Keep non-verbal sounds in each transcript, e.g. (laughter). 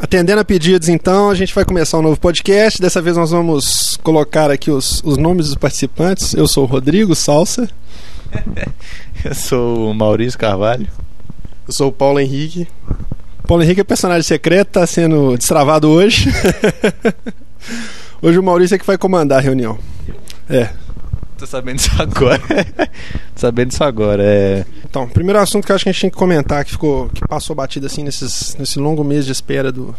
Atendendo a pedidos, então, a gente vai começar um novo podcast. Dessa vez nós vamos colocar aqui os, os nomes dos participantes. Eu sou o Rodrigo Salsa. (laughs) Eu sou o Maurício Carvalho. Eu sou o Paulo Henrique. Paulo Henrique é personagem secreto, está sendo destravado hoje. (laughs) hoje o Maurício é que vai comandar a reunião. É. Tô sabendo disso agora. Tô (laughs) sabendo disso agora. É... Então, primeiro assunto que eu acho que a gente tinha que comentar, que ficou, que passou batido assim nesses, nesse longo mês de espera do,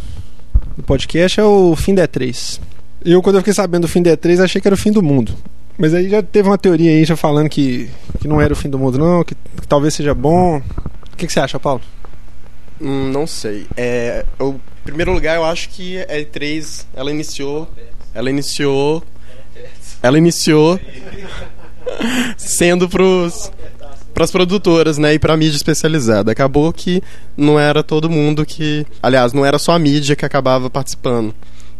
do podcast, é o fim da E3. Eu, quando eu fiquei sabendo do fim da E3, achei que era o fim do mundo. Mas aí já teve uma teoria aí já falando que, que não era o fim do mundo, não, que, que talvez seja bom. O que, que você acha, Paulo? Hum, não sei. É, eu, em primeiro lugar, eu acho que a E3 ela iniciou. Ela iniciou. Ela iniciou sendo pros para as produtoras, né, e para a mídia especializada. Acabou que não era todo mundo que, aliás, não era só a mídia que acabava participando.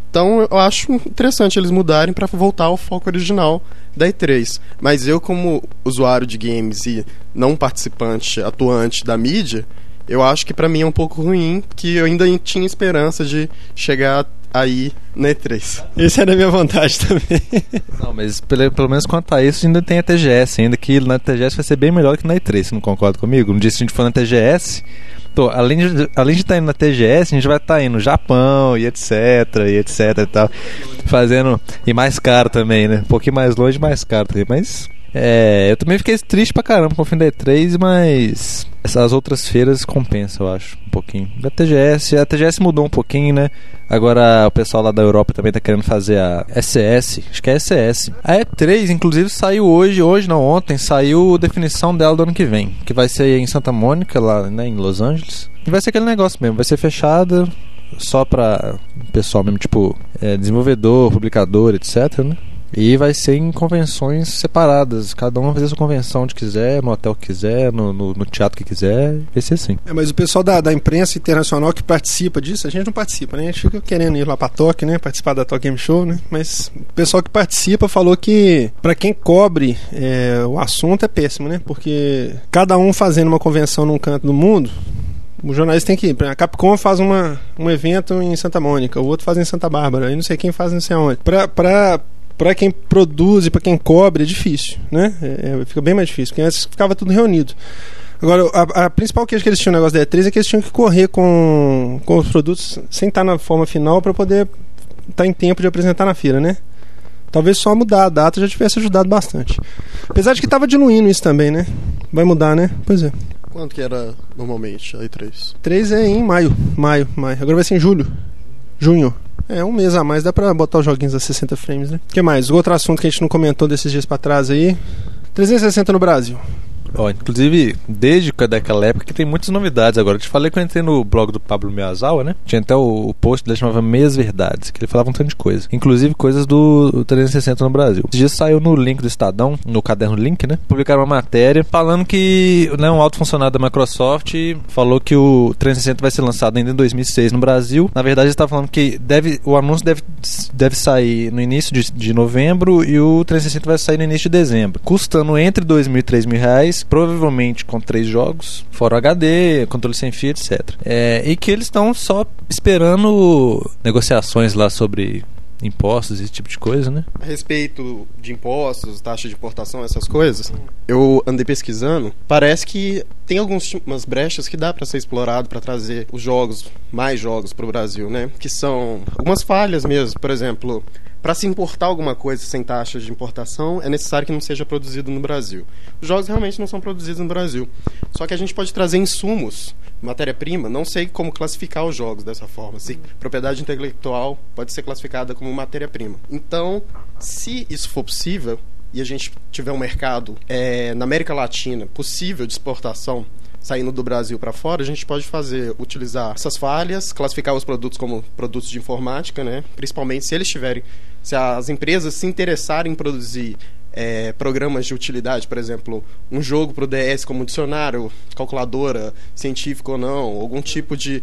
Então eu acho interessante eles mudarem para voltar ao foco original da E3. Mas eu, como usuário de games e não participante, atuante da mídia, eu acho que para mim é um pouco ruim, que eu ainda tinha esperança de chegar aí na E3. Isso era a minha vontade (laughs) também. Não, mas pelo, pelo menos quanto a isso, ainda tem a TGS, ainda que na TGS vai ser bem melhor que na E3, você não concorda comigo? Um dia se a gente for na TGS, tô, além de além de estar tá indo na TGS, a gente vai estar tá indo no Japão e etc, e etc e tal, fazendo e mais caro também, né? Um pouquinho mais longe, mais caro também, mas é, eu também fiquei triste pra caramba com o fim da E3, mas essas outras feiras compensam, eu acho, um pouquinho. Da TGS, a TGS mudou um pouquinho, né? Agora o pessoal lá da Europa também tá querendo fazer a SS, acho que é SS. A E3, inclusive, saiu hoje, hoje não, ontem, saiu a definição dela do ano que vem, que vai ser em Santa Mônica, lá né, em Los Angeles. E vai ser aquele negócio mesmo, vai ser fechada só pra pessoal mesmo, tipo, é, desenvolvedor, publicador, etc, né? E vai ser em convenções separadas. Cada um vai fazer sua convenção onde quiser, no hotel que quiser, no, no, no teatro que quiser. Vai ser assim. É, mas o pessoal da, da imprensa internacional que participa disso, a gente não participa, né? A gente fica querendo ir lá pra Tóquio, né? Participar da Tóquio Game Show, né? Mas o pessoal que participa falou que para quem cobre é, o assunto é péssimo, né? Porque cada um fazendo uma convenção num canto do mundo, o jornalista tem que ir. A Capcom faz uma, um evento em Santa Mônica, o outro faz em Santa Bárbara, aí não sei quem faz não sei aonde. Pra, pra, para quem produz e para quem cobre é difícil, né? É, é, fica bem mais difícil, porque antes ficava tudo reunido. Agora, a, a principal queixa que eles tinham no negócio da E3 é que eles tinham que correr com, com os produtos sem estar na forma final para poder estar em tempo de apresentar na feira, né? Talvez só mudar a data já tivesse ajudado bastante. Apesar de que estava diluindo isso também, né? Vai mudar, né? Pois é. Quanto que era normalmente a E3? 3 é em maio. Maio, maio. Agora vai ser em julho. Junho. É, um mês a mais dá pra botar os joguinhos a 60 frames, né? O que mais? Outro assunto que a gente não comentou desses dias pra trás aí. 360 no Brasil. Ó, inclusive, desde daquela época que tem muitas novidades agora. Eu te falei que eu entrei no blog do Pablo Miyazawa, né? Tinha até o, o post dele chamava Meias Verdades, que ele falava um tanto de coisa. Inclusive coisas do 360 no Brasil. Esse dia saiu no link do Estadão, no caderno Link, né? Publicaram uma matéria falando que né, um alto funcionário da Microsoft falou que o 360 vai ser lançado ainda em 2006 no Brasil. Na verdade, ele estava falando que deve, o anúncio deve, deve sair no início de, de novembro e o 360 vai sair no início de dezembro, custando entre 2 mil e 3 mil reais provavelmente com três jogos, fora HD, controle sem fio, etc. É, e que eles estão só esperando negociações lá sobre impostos, esse tipo de coisa, né? A respeito de impostos, taxa de importação, essas coisas, eu andei pesquisando. Parece que tem algumas brechas que dá para ser explorado para trazer os jogos, mais jogos para o Brasil, né? Que são algumas falhas mesmo. Por exemplo, para se importar alguma coisa sem taxas de importação, é necessário que não seja produzido no Brasil. Os jogos realmente não são produzidos no Brasil. Só que a gente pode trazer insumos, matéria-prima, não sei como classificar os jogos dessa forma. Se propriedade intelectual pode ser classificada como matéria-prima. Então, se isso for possível, e a gente tiver um mercado é, na América Latina possível de exportação saindo do Brasil para fora, a gente pode fazer, utilizar essas falhas, classificar os produtos como produtos de informática, né? Principalmente se eles tiverem, se as empresas se interessarem em produzir é, programas de utilidade, por exemplo, um jogo para o DS como dicionário, calculadora, científico ou não, algum tipo de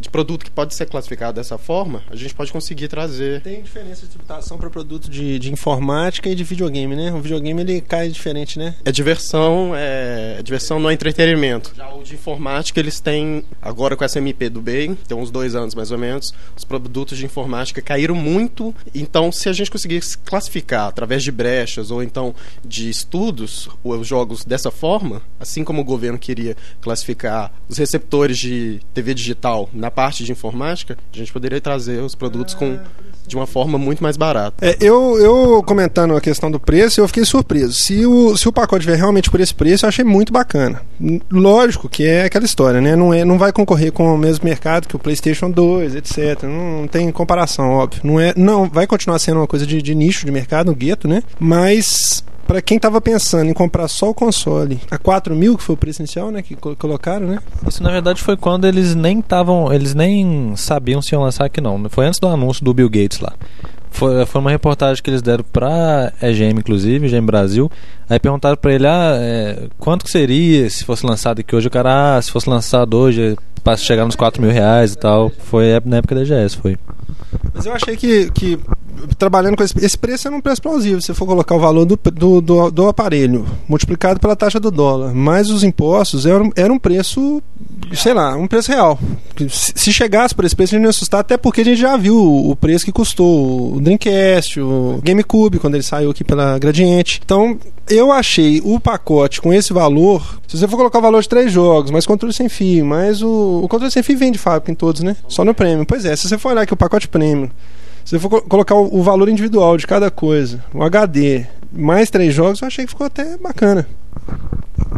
de produto que pode ser classificado dessa forma, a gente pode conseguir trazer. Tem diferença de tributação para produto de, de informática e de videogame, né? O videogame ele cai diferente, né? É diversão, é, é diversão não é entretenimento. Já o de informática eles têm agora com essa MP do bem, tem uns dois anos mais ou menos, os produtos de informática caíram muito. Então, se a gente conseguir classificar através de brechas ou então de estudos os jogos dessa forma, assim como o governo queria classificar os receptores de TV digital na parte de informática, a gente poderia trazer os produtos com de uma forma muito mais barata. É, eu, eu comentando a questão do preço, eu fiquei surpreso. Se o, se o pacote vier realmente por esse preço, eu achei muito bacana. Lógico que é aquela história, né? Não, é, não vai concorrer com o mesmo mercado que o PlayStation 2, etc. Não, não tem comparação, óbvio. Não, é, não vai continuar sendo uma coisa de, de nicho de mercado, um gueto, né? Mas para quem estava pensando em comprar só o console a 4 mil, que foi o preço inicial, né? Que colocaram, né? Isso na verdade foi quando eles nem estavam. Eles nem sabiam se iam lançar aqui não. Foi antes do anúncio do Bill Gates lá. Foi, foi uma reportagem que eles deram pra EGM, inclusive, EGM Brasil. Aí perguntaram pra ele, ah, é, quanto que seria se fosse lançado aqui hoje? O cara, ah, se fosse lançado hoje, para chegar nos 4 mil reais e tal. Foi na época da EGS, foi. Mas eu achei que, que trabalhando com esse, esse preço é um preço plausível. Se for colocar o valor do, do, do, do, aparelho multiplicado pela taxa do dólar, mais os impostos, era, era um preço, sei lá, um preço real. Se chegasse por esse preço, a gente não ia assustar, até porque a gente já viu o preço que custou o Dreamcast, o GameCube, quando ele saiu aqui pela Gradiente. Então, eu achei o pacote com esse valor. Se você for colocar o valor de três jogos, mais controle sem fio, mais o, o controle sem fio vem de fábrica em todos, né? Só no prêmio. Pois é, se você for olhar aqui o pacote prêmio se for colocar o, valor individual de cada coisa, o HD, mais três jogos, eu achei que ficou até bacana.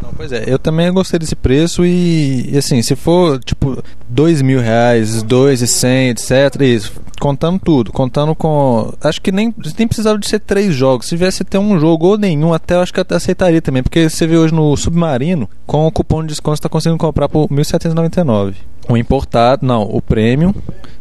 Não, pois é, eu também gostei desse preço e, e assim, se for tipo dois mil reais, dois e cem, etc, isso, contando tudo, contando com, acho que nem, nem precisava de ser três jogos, se tivesse ter um jogo ou nenhum, até eu acho que aceitaria também, porque você vê hoje no Submarino, com o cupom de desconto você está conseguindo comprar por 1.799. O importado, não, o premium,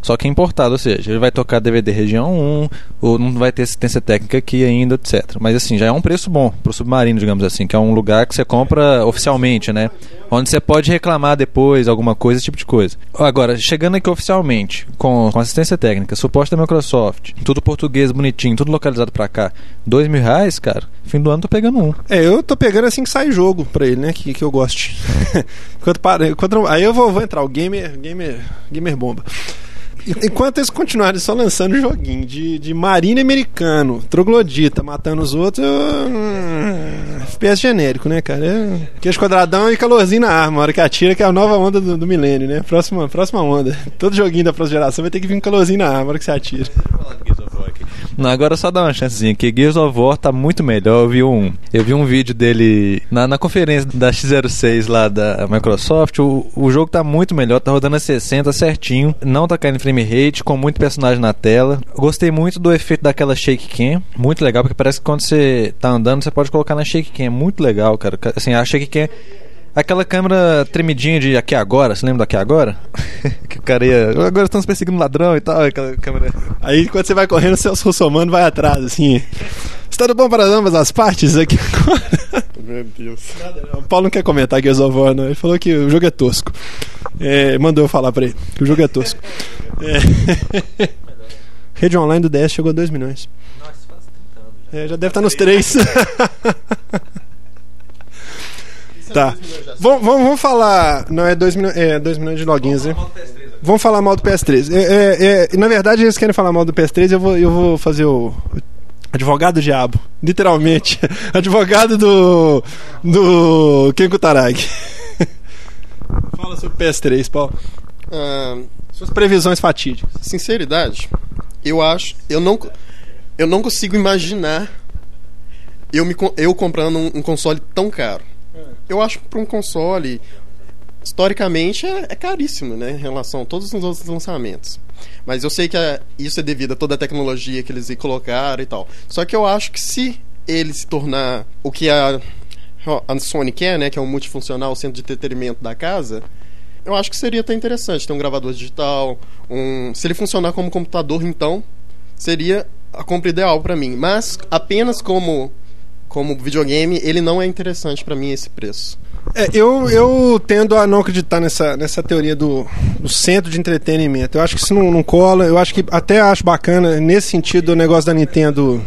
só que é importado, ou seja, ele vai tocar DVD região 1, ou não vai ter assistência técnica aqui ainda, etc. Mas assim, já é um preço bom pro submarino, digamos assim, que é um lugar que você compra oficialmente, né? Onde você pode reclamar depois alguma coisa, esse tipo de coisa. Agora, chegando aqui oficialmente, com, com assistência técnica, suporte da Microsoft, tudo português bonitinho, tudo localizado pra cá, dois mil reais, cara, fim do ano tô pegando um. É, eu tô pegando assim que sai jogo pra ele, né? Que, que eu goste. (laughs) enquanto, enquanto, aí eu vou, vou entrar, o game gamer, gamer, gamer bomba. Enquanto eles continuarem só lançando joguinho de, de marina americano, troglodita, matando os outros, eu... Hum, FPS genérico, né, cara? É... Queijo quadradão e calorzinho na arma, a hora que atira, que é a nova onda do, do milênio, né? Próxima, próxima onda. Todo joguinho da próxima geração vai ter que vir um calorzinho na arma, a hora que você atira. Agora só dá uma chancezinha, que Gears of War tá muito melhor. Eu vi um, eu vi um vídeo dele na, na conferência da X06 lá da Microsoft. O, o jogo tá muito melhor, tá rodando a 60 certinho, não tá caindo frame rate, com muito personagem na tela. Gostei muito do efeito daquela shake cam, muito legal, porque parece que quando você tá andando, você pode colocar na shake cam, é muito legal, cara. Assim, a shake cam Aquela câmera tremidinha de aqui agora, você lembra do aqui agora? (laughs) que o cara ia. Agora estamos perseguindo um ladrão e tal, aquela câmera. Aí quando você vai correndo, o Celso Russomano vai atrás, assim. Está tudo bom para ambas as partes aqui agora? (laughs) Meu Deus. Nada, não. O Paulo não quer comentar aqui of War, não. Ele falou que o jogo é tosco. É, mandou eu falar pra ele que o jogo é tosco. É. (laughs) Rede online do DS chegou a 2 milhões. Nossa, faz 30 anos. Já, é, já deve estar nos 3. Tá. Vamos, vamos, falar. Não, é 2 milhões, é dois milhões de logins, né? Vamos falar mal do PS3. É, é, é, na verdade, eles querem falar mal do PS3, eu vou, eu vou fazer o. Advogado do diabo, literalmente. (laughs) Advogado do. do. Ken Kutaragi. (laughs) Fala sobre o PS3, Paulo. Ah, Suas previsões fatídicas. Sinceridade, eu acho. Eu não, eu não consigo imaginar eu, me, eu comprando um, um console tão caro eu acho que para um console, historicamente, é, é, caríssimo, né? Em relação a todos os outros lançamentos. Mas eu sei que é, isso é devido a toda a tecnologia que eles colocaram e tal. Só que eu acho que se ele se tornar o que a, a Sony quer, né? Que é um multifuncional centro de entretenimento da casa, eu acho que seria até interessante ter um gravador digital. Um, se ele funcionar como computador, então, seria a compra ideal para mim. Mas apenas como como videogame, ele não é interessante para mim esse preço. É, eu, eu tendo a não acreditar nessa, nessa teoria do, do centro de entretenimento. Eu acho que isso não, não cola. Eu acho que até acho bacana nesse sentido o negócio da Nintendo.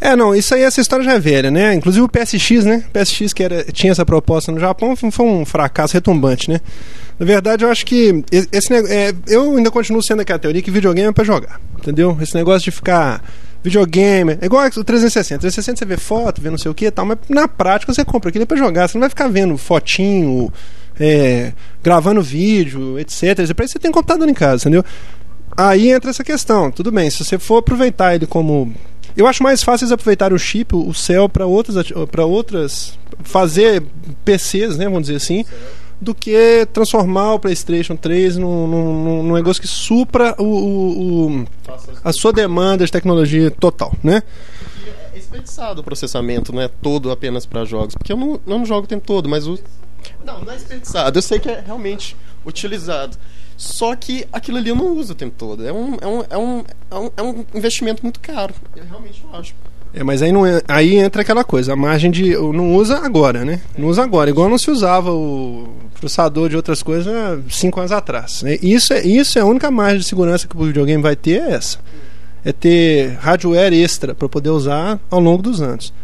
É, não, isso aí, essa história já é velha, né? Inclusive o PSX, né? O PSX que era, tinha essa proposta no Japão foi um fracasso retumbante, né? Na verdade, eu acho que esse é, eu ainda continuo sendo aquela teoria que videogame é pra jogar, entendeu? Esse negócio de ficar videogame, é igual o 360. 360 você vê foto, vê não sei o que e tal, mas na prática você compra aquilo é pra jogar. Você não vai ficar vendo fotinho, é, gravando vídeo, etc. Pra isso você tem computador em casa, entendeu? Aí entra essa questão. Tudo bem, se você for aproveitar ele como eu acho mais fácil aproveitar o chip, o céu, para outras, para outras. fazer PCs, né? Vamos dizer assim. Do que transformar o PlayStation 3 num, num, num negócio que supra o, o, o a sua demanda de tecnologia total, né? É desperdiçado o processamento, não é todo apenas para jogos. Porque eu não, eu não jogo o tempo todo, mas o. Não, não é desperdiçado. Eu sei que é realmente utilizado. Só que aquilo ali eu não uso o tempo todo. É um, é um, é um, é um, é um investimento muito caro. Eu realmente não acho. É, mas aí, não é, aí entra aquela coisa, a margem de. Não usa agora, né? Não usa agora. Igual não se usava o processador de outras coisas há cinco anos atrás. Né? Isso, é, isso é a única margem de segurança que o videogame vai ter, é essa. É ter hardware extra para poder usar ao longo dos anos.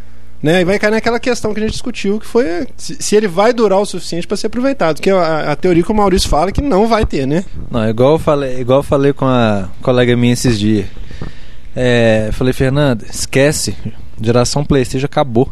Né? E vai cair naquela questão que a gente discutiu, que foi se, se ele vai durar o suficiente para ser aproveitado. Que é a, a, teoria que o Maurício fala que não vai ter, né? Não, igual eu falei, igual eu falei com a colega minha esses dias. É, falei, Fernanda, esquece. Geração Playstation acabou.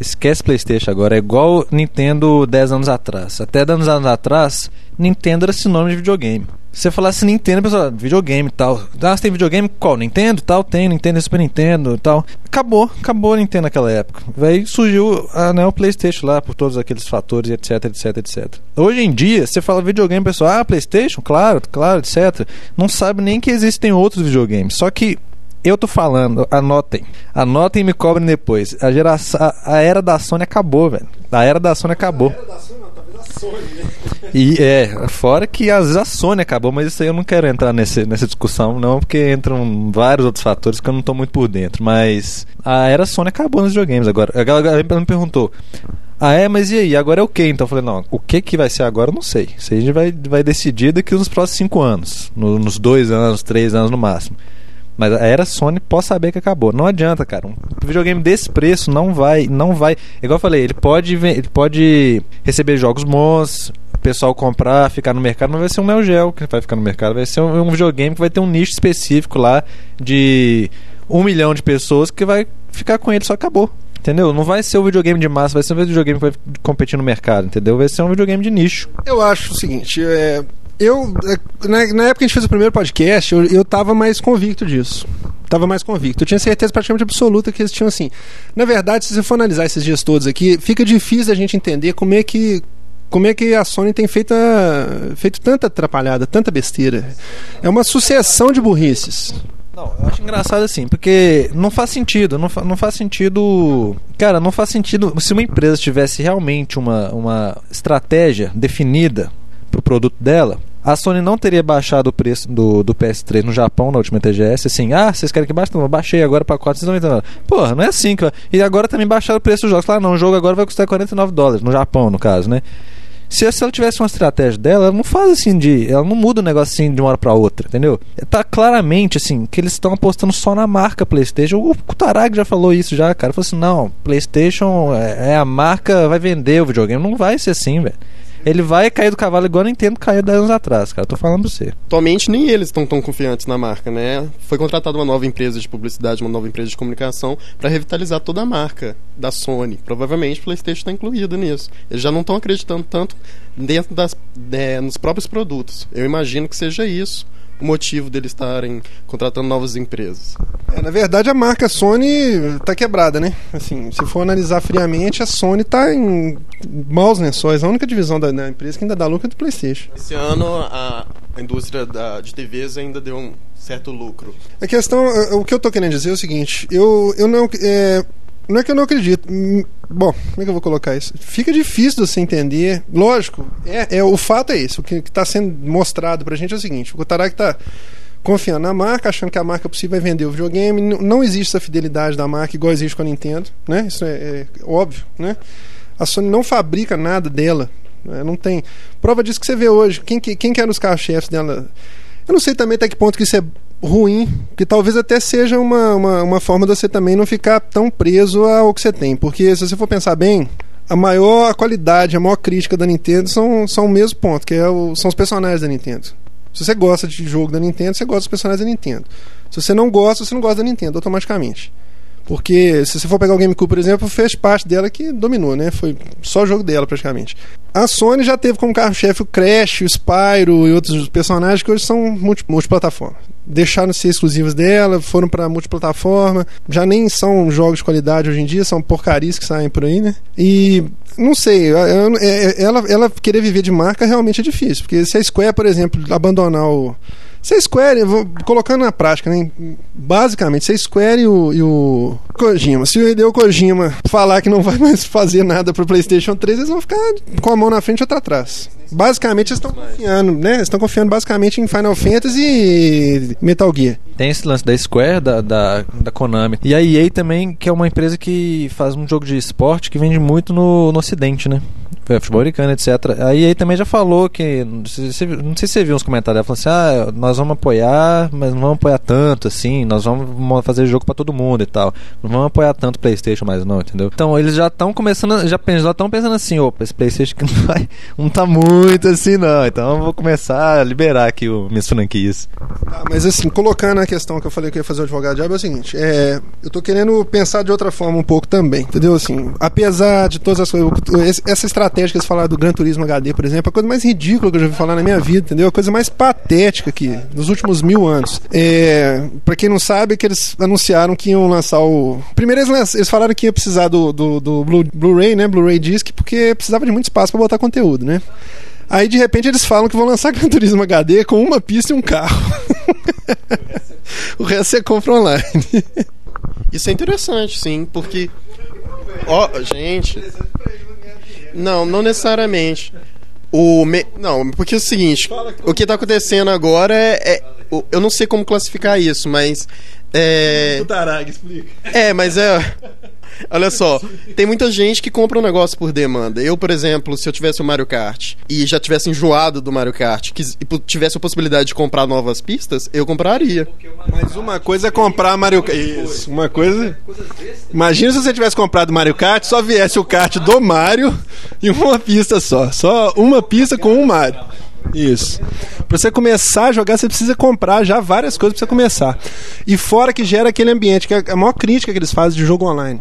Esquece Playstation agora. É igual Nintendo 10 anos atrás. Até 10 anos atrás, Nintendo era sinônimo de videogame. Se você falasse Nintendo, pessoal, videogame e tal. Ah, você tem videogame? Qual? Nintendo? Tal, tem, Nintendo Super Nintendo e tal. Acabou, acabou a Nintendo naquela época. Aí surgiu a, né, o Playstation lá, por todos aqueles fatores, etc, etc, etc. Hoje em dia, você fala videogame, pessoal, ah, Playstation? Claro, claro, etc. Não sabe nem que existem outros videogames. Só que eu tô falando, anotem. Anotem e me cobrem depois. A geração, a, a era da Sony acabou, velho. A era da Sony acabou. A era da Sony não, talvez a Sony, né? E é, fora que às vezes a Sony acabou, mas isso aí eu não quero entrar nesse, nessa discussão, não, porque entram vários outros fatores que eu não tô muito por dentro. Mas a era Sony acabou nos videogames agora. A galera me perguntou. Ah, é, mas e aí? Agora é o que? Então eu falei, não, o que que vai ser agora eu não sei. Isso aí a gente vai, vai decidir daqui nos próximos cinco anos. No, nos dois anos, três anos no máximo. Mas a era Sony pode saber que acabou. Não adianta, cara. Um videogame desse preço não vai, não vai. Igual eu falei, ele pode, ele pode receber jogos bons, o pessoal comprar, ficar no mercado, não vai ser um Neo Geo que vai ficar no mercado, vai ser um, um videogame que vai ter um nicho específico lá de um milhão de pessoas que vai ficar com ele, só acabou. Entendeu? Não vai ser um videogame de massa, vai ser um videogame que vai competir no mercado, entendeu? Vai ser um videogame de nicho. Eu acho o seguinte, é, eu, é, na, na, época que a gente fez o primeiro podcast, eu, eu tava mais convicto disso. Tava mais convicto. Eu tinha certeza praticamente absoluta que eles tinham assim. Na verdade, se você for analisar esses dias todos aqui, fica difícil a gente entender como é que como é que a Sony tem feito, feito tanta atrapalhada, tanta besteira. É uma sucessão de burrices. Não, eu acho engraçado assim, porque não faz sentido, não, fa não faz sentido. Cara, não faz sentido. Se uma empresa tivesse realmente uma, uma estratégia definida pro produto dela, a Sony não teria baixado o preço do, do PS3 no Japão na última TGS, assim, ah, vocês querem que baixe? Não, eu baixei agora para 499. Porra, não é assim que E agora também baixaram o preço dos jogos. Claro, não, o jogo agora vai custar 49 dólares, no Japão, no caso, né? Se, se ela tivesse uma estratégia dela, ela não faz assim de. Ela não muda o negócio assim de uma hora pra outra, entendeu? Tá claramente assim que eles estão apostando só na marca PlayStation. O Kutarag já falou isso já, cara. Falou assim: não, PlayStation é, é a marca, vai vender o videogame. Não vai ser assim, velho. Ele vai cair do cavalo igual a Nintendo caiu 10 anos atrás, cara. Tô falando pra você. Atualmente nem eles estão tão confiantes na marca, né? Foi contratada uma nova empresa de publicidade, uma nova empresa de comunicação para revitalizar toda a marca da Sony. Provavelmente o PlayStation está incluído nisso. Eles já não estão acreditando tanto dentro das, é, nos próprios produtos. Eu imagino que seja isso o motivo deles estarem contratando novas empresas. É, na verdade, a marca Sony está quebrada, né? Assim, se for analisar friamente, a Sony está em maus lençóis. A única divisão da, da, empresa que ainda dá lucro é do PlayStation. Esse ano, a, a indústria da, de TVs ainda deu um certo lucro. A questão, o que eu estou querendo dizer é o seguinte: eu, eu não. É, não é que eu não acredito. Hum, bom, como é que eu vou colocar isso? Fica difícil de você entender. Lógico, é, é o fato é esse. O que está sendo mostrado para a gente é o seguinte: o Kotarak está confiando na marca, achando que a marca possível vai vender o videogame. Não existe essa fidelidade da marca igual existe com a Nintendo, né? Isso é, é óbvio, né? A Sony não fabrica nada dela. Né? Não tem. Prova disso que você vê hoje. Quem, quem que eram os carros-chefes dela? Eu não sei também até que ponto que isso é ruim, que talvez até seja uma, uma, uma forma de você também não ficar tão preso ao que você tem. Porque se você for pensar bem, a maior qualidade, a maior crítica da Nintendo são, são o mesmo ponto, que é o, são os personagens da Nintendo. Se você gosta de jogo da Nintendo, você gosta dos personagens da Nintendo. Se você não gosta, você não gosta da Nintendo automaticamente. Porque se você for pegar o GameCube, por exemplo, fez parte dela que dominou, né? Foi só jogo dela praticamente. A Sony já teve como carro-chefe o Crash, o Spyro e outros personagens que hoje são multi multiplataforma. Deixaram de ser exclusivos dela, foram para multiplataforma, já nem são jogos de qualidade hoje em dia, são porcarias que saem por aí, né? E não sei, é, ela, ela querer viver de marca realmente é difícil, porque se a Square, por exemplo, abandonar o Square, colocando na prática, né, basicamente, se Square e o, e o Kojima, se o Hideo Kojima falar que não vai mais (laughs) fazer nada pro PlayStation 3, eles vão ficar com a mão na frente e outra atrás. Basicamente, eles estão confiando, né? Estão confiando basicamente em Final Fantasy e Metal Gear. Tem esse lance da Square, da, da, da, Konami. E a EA também, que é uma empresa que faz um jogo de esporte que vende muito no, no Ocidente, né? Futebol americano, etc. A EA também já falou que. Não sei, se você viu uns comentários. Ela falou assim: ah, nós vamos apoiar, mas não vamos apoiar tanto assim. Nós vamos fazer jogo para todo mundo e tal. Não vamos apoiar tanto PlayStation mais, não, entendeu? Então eles já estão começando, já estão pensando assim: opa, esse PlayStation (laughs) não vai. Não tá muito assim, não. Então eu vou começar a liberar aqui o, minhas franquias. Ah, mas assim, colocando a questão que eu falei que eu ia fazer o advogado diabo é o seguinte: é, eu tô querendo pensar de outra forma um pouco também, entendeu? Assim, apesar de todas as coisas, essa estratégia que eles falaram do Gran Turismo HD, por exemplo, a coisa mais ridícula que eu já ouvi falar na minha vida, entendeu? A coisa mais patética aqui, nos últimos mil anos. É, pra quem não sabe, é que eles anunciaram que iam lançar o. Primeiro eles, eles falaram que ia precisar do, do, do Blu-ray, né? Blu-ray Disc, porque precisava de muito espaço para botar conteúdo, né? Aí de repente eles falam que vão lançar (laughs) Gran Turismo HD com uma pista e um carro. (laughs) o resto você compra online. Isso é interessante, sim, porque. Ó, oh, gente. Não, não necessariamente. O me... Não, porque é o seguinte: o que está acontecendo agora é, é. Eu não sei como classificar isso, mas. É. É, mas é. Olha só, tem muita gente que compra um negócio por demanda. Eu, por exemplo, se eu tivesse o Mario Kart e já tivesse enjoado do Mario Kart e tivesse a possibilidade de comprar novas pistas, eu compraria. Mas uma coisa é comprar Mario Kart. Isso, uma coisa. Imagina se você tivesse comprado Mario Kart, só viesse o kart do Mario e uma pista só. Só uma pista com um Mario. Isso. Pra você começar a jogar, você precisa comprar já várias coisas pra você começar. E fora que gera aquele ambiente, que é a maior crítica que eles fazem de jogo online.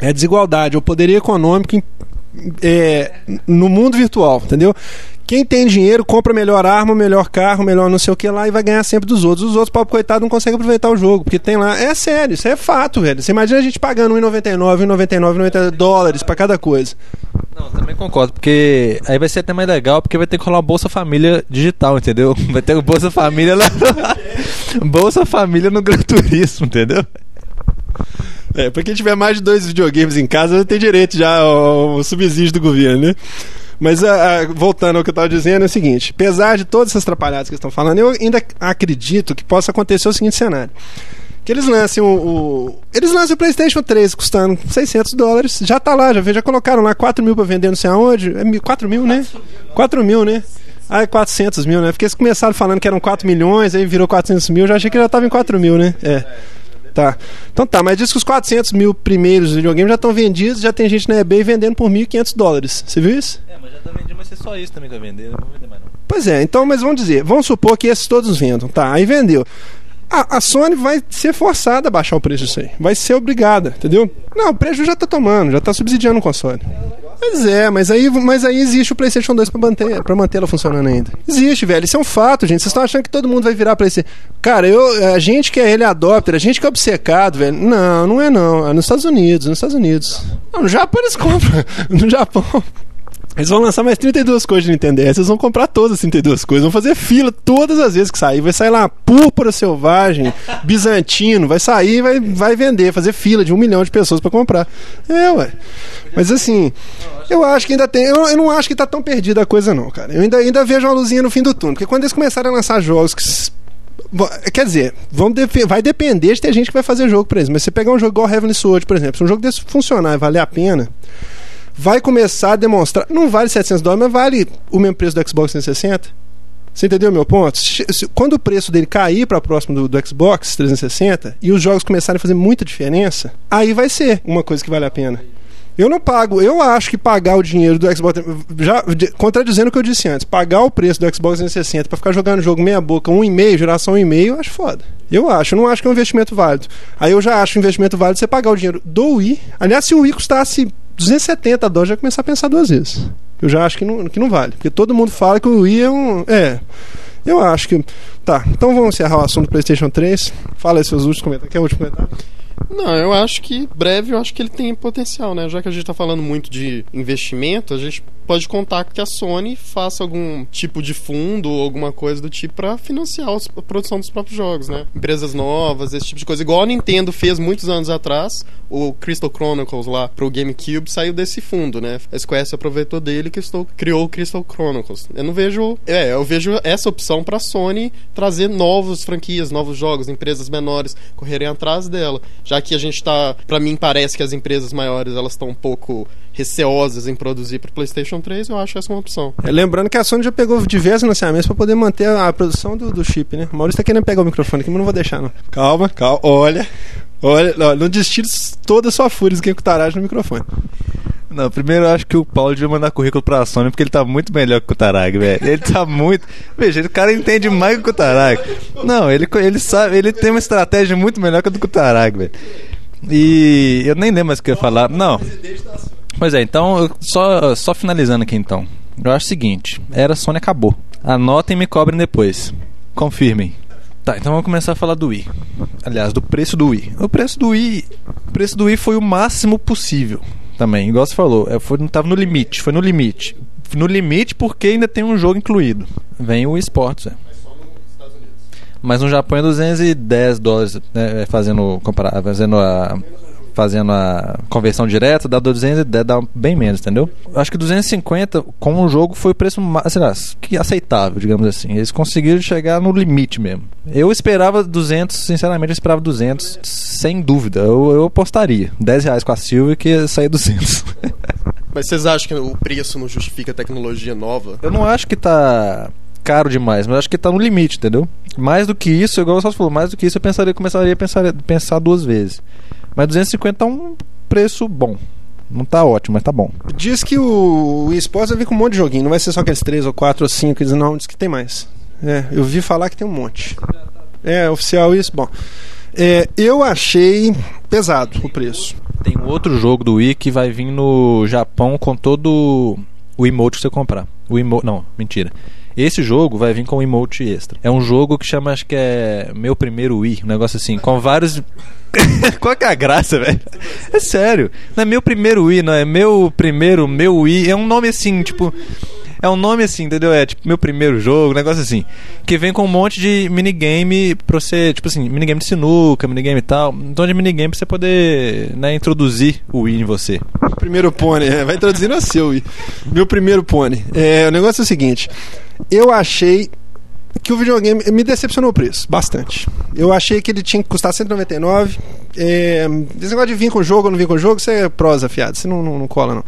É a desigualdade, é o poderio econômico é, no mundo virtual, entendeu? Quem tem dinheiro compra melhor arma, melhor carro, melhor não sei o que lá e vai ganhar sempre dos outros. Os outros, pobre coitado, não conseguem aproveitar o jogo, porque tem lá. É sério, isso é fato, velho. Você imagina a gente pagando 1,99, 1,99, 90 dólares para cada coisa. Não, também concordo, porque aí vai ser até mais legal, porque vai ter que rolar Bolsa Família digital, entendeu? (laughs) Vai ter o Bolsa Família lá. (laughs) Bolsa Família no Gran Turismo, entendeu? É, pra quem tiver mais de dois videogames em casa, tem direito já ao, subsídio do governo, né? Mas a, a, voltando ao que eu estava dizendo, é o seguinte: apesar de todas essas atrapalhadas que estão falando, eu ainda acredito que possa acontecer o seguinte cenário. Que eles lancem o, o, Eles lancem o PlayStation 3 custando 600 dólares. Já tá lá, já, já colocaram lá 4 mil pra vender não sei aonde. É 4 mil, né? 4 mil, né? Ah, é 400 mil, né? Porque eles começaram falando que eram 4 milhões, aí virou 400 mil. Já achei que já tava em 4 mil, né? É. Tá. Então tá, mas diz que os 400 mil primeiros videogames já estão vendidos, já tem gente na eBay vendendo por 1.500 dólares. Você viu isso? É, mas já tá vendido, mas é só isso também que vai vender, não vou vender mais não. Pois é, então, mas vamos dizer, vamos supor que esses todos vendam, tá? Aí vendeu. A, a, Sony vai ser forçada a baixar o preço disso aí. Vai ser obrigada, entendeu? Não, o preço já tá tomando, já tá subsidiando o console. Pois é, mas aí, mas aí existe o PlayStation 2 pra manter, pra manter ela funcionando ainda. Existe, velho. Isso é um fato, gente. Vocês estão achando que todo mundo vai virar PlayStation. Cara, eu, a gente que é ele adopter, a gente que é obcecado, velho. Não, não é não. É nos Estados Unidos, nos Estados Unidos. Não, no Japão eles compram. (laughs) No Japão. Eles vão lançar mais 32 coisas de Nintendo DS. Eles vão comprar todas as 32 coisas. Vão fazer fila todas as vezes que sair. Vai sair lá Púrpura Selvagem, (laughs) Bizantino. Vai sair e vai, vai vender. Fazer fila de um milhão de pessoas para comprar. É, ué. Mas assim, eu acho que ainda tem. Eu, eu, não acho que tá tão perdida a coisa, não, cara. Eu ainda, ainda vejo uma luzinha no fim do túnel. Porque quando eles começarem a lançar jogos que Quer dizer, vão vai depender de ter gente que vai fazer jogo pra eles. Mas você pegar um jogo igual Heavenly Sword, por exemplo, se um jogo desse funcionar e valer a pena, vai começar a demonstrar. Não vale 700 dólares, mas vale o mesmo preço do Xbox 360? Você entendeu meu ponto? Quando o preço dele cair para próximo do, do, Xbox 360 e os jogos começarem a fazer muita diferença, aí vai ser uma coisa que vale a pena. Eu não pago, eu acho que pagar o dinheiro do Xbox, já contradizendo o que eu disse antes, pagar o preço do Xbox 360 para ficar jogando jogo meia boca, um e meio, geração um e meio, eu acho foda. Eu acho, eu não acho que é um investimento válido. Aí eu já acho um investimento válido você pagar o dinheiro do Wii. Aliás, se o Wii custasse 270 dólares, já começar a pensar duas vezes. Eu já acho que não, que não vale. Porque todo mundo fala que o Wii é um. É. Eu acho que. Tá, então vamos encerrar o assunto do PlayStation 3. Fala aí seus últimos comentários. Quer o último comentário? Não, eu acho que breve, eu acho que ele tem potencial, né? Já que a gente tá falando muito de investimento, a gente pode contar que a Sony faça algum tipo de fundo ou alguma coisa do tipo para financiar a produção dos próprios jogos, né? Empresas novas, esse tipo de coisa. Igual a Nintendo fez muitos anos atrás, o Crystal Chronicles lá pro GameCube saiu desse fundo, né? A Square se aproveitou dele e criou o Crystal Chronicles. Eu não vejo, é, eu vejo essa opção para Sony trazer novas franquias, novos jogos, empresas menores correrem atrás dela já que a gente está, para mim parece que as empresas maiores elas estão um pouco receosas em produzir para PlayStation 3, eu acho essa uma opção. É, lembrando que a Sony já pegou diversos lançamentos para poder manter a, a produção do, do, chip, né? O Maurício está querendo pegar o microfone aqui, mas não vou deixar, não. Calma, calma. Olha, olha, não destile toda a sua fúria com cutaragem no microfone. Não, primeiro eu acho que o Paulo devia mandar currículo pra Sony porque ele tá muito melhor que o Tarag, velho. Ele tá muito. Veja, o cara entende mais que o Tarag. Não, ele, ele sabe, ele tem uma estratégia muito melhor que a do Tarag, velho. E eu nem lembro mais o que eu ia falar. Não. Pois é, então, só, só finalizando aqui então. Eu acho o seguinte: era Sony acabou. Anotem e me cobrem depois. Confirmem. Tá, então vamos começar a falar do Wii. Aliás, do preço do Wii. O preço do Wii, o preço do Wii foi o máximo possível também. Igual você falou, é, foi, tava no limite, foi no limite. No limite porque ainda tem um jogo incluído. Vem o esportes, é. Mas no Japão é 210 dólares, né, fazendo, comparar, fazendo a fazendo a conversão direta, dá 210, dá bem menos, entendeu? Acho que 250 com o jogo foi o preço sei lá, que aceitável, digamos assim. Eles conseguiram chegar no limite mesmo. Eu esperava 200, sinceramente, eu esperava 200, sem dúvida. Eu, eu apostaria 10 reais com a Silvia que ia sair 200. (laughs) Mas vocês acham que o preço não justifica a tecnologia nova? Eu não acho que tá caro demais, mas acho que tá no limite, entendeu? Mais do que isso, igual você falou, mais do que isso eu pensaria, começaria a pensar, pensar duas vezes. Mas 250 é um preço bom. Não tá ótimo, mas tá bom. Diz que o, o esportes vai vir com um monte de joguinho. Não vai ser só aqueles 3 ou 4 ou 5. Não, diz que tem mais. É, eu vi falar que tem um monte. É, oficial isso. Bom, é, eu achei pesado o preço. Tem um outro jogo do Wii que vai vir no Japão com todo o emote que você comprar. O emote, não, mentira. Esse jogo vai vir com um emote extra. É um jogo que chama, acho que é Meu Primeiro Wii, um negócio assim, com vários. (laughs) Qual que é a graça, velho? É sério. Não é meu primeiro Wii, não é meu primeiro, meu Wii. É um nome assim, tipo. É um nome assim, entendeu? É tipo meu primeiro jogo, um negócio assim. Que vem com um monte de minigame pra você, tipo assim, minigame de sinuca, minigame e tal. Então de minigame pra você poder, né, introduzir o Wii em você. Primeiro pônei, é, vai introduzindo a seu Wii. Meu primeiro pônei. É, o negócio é o seguinte. Eu achei que o videogame me decepcionou o preço, bastante. Eu achei que ele tinha que custar 199. É, esse negócio de vir com jogo ou não vir com jogo, você é prosa, fiado. Você não, não, não cola, não.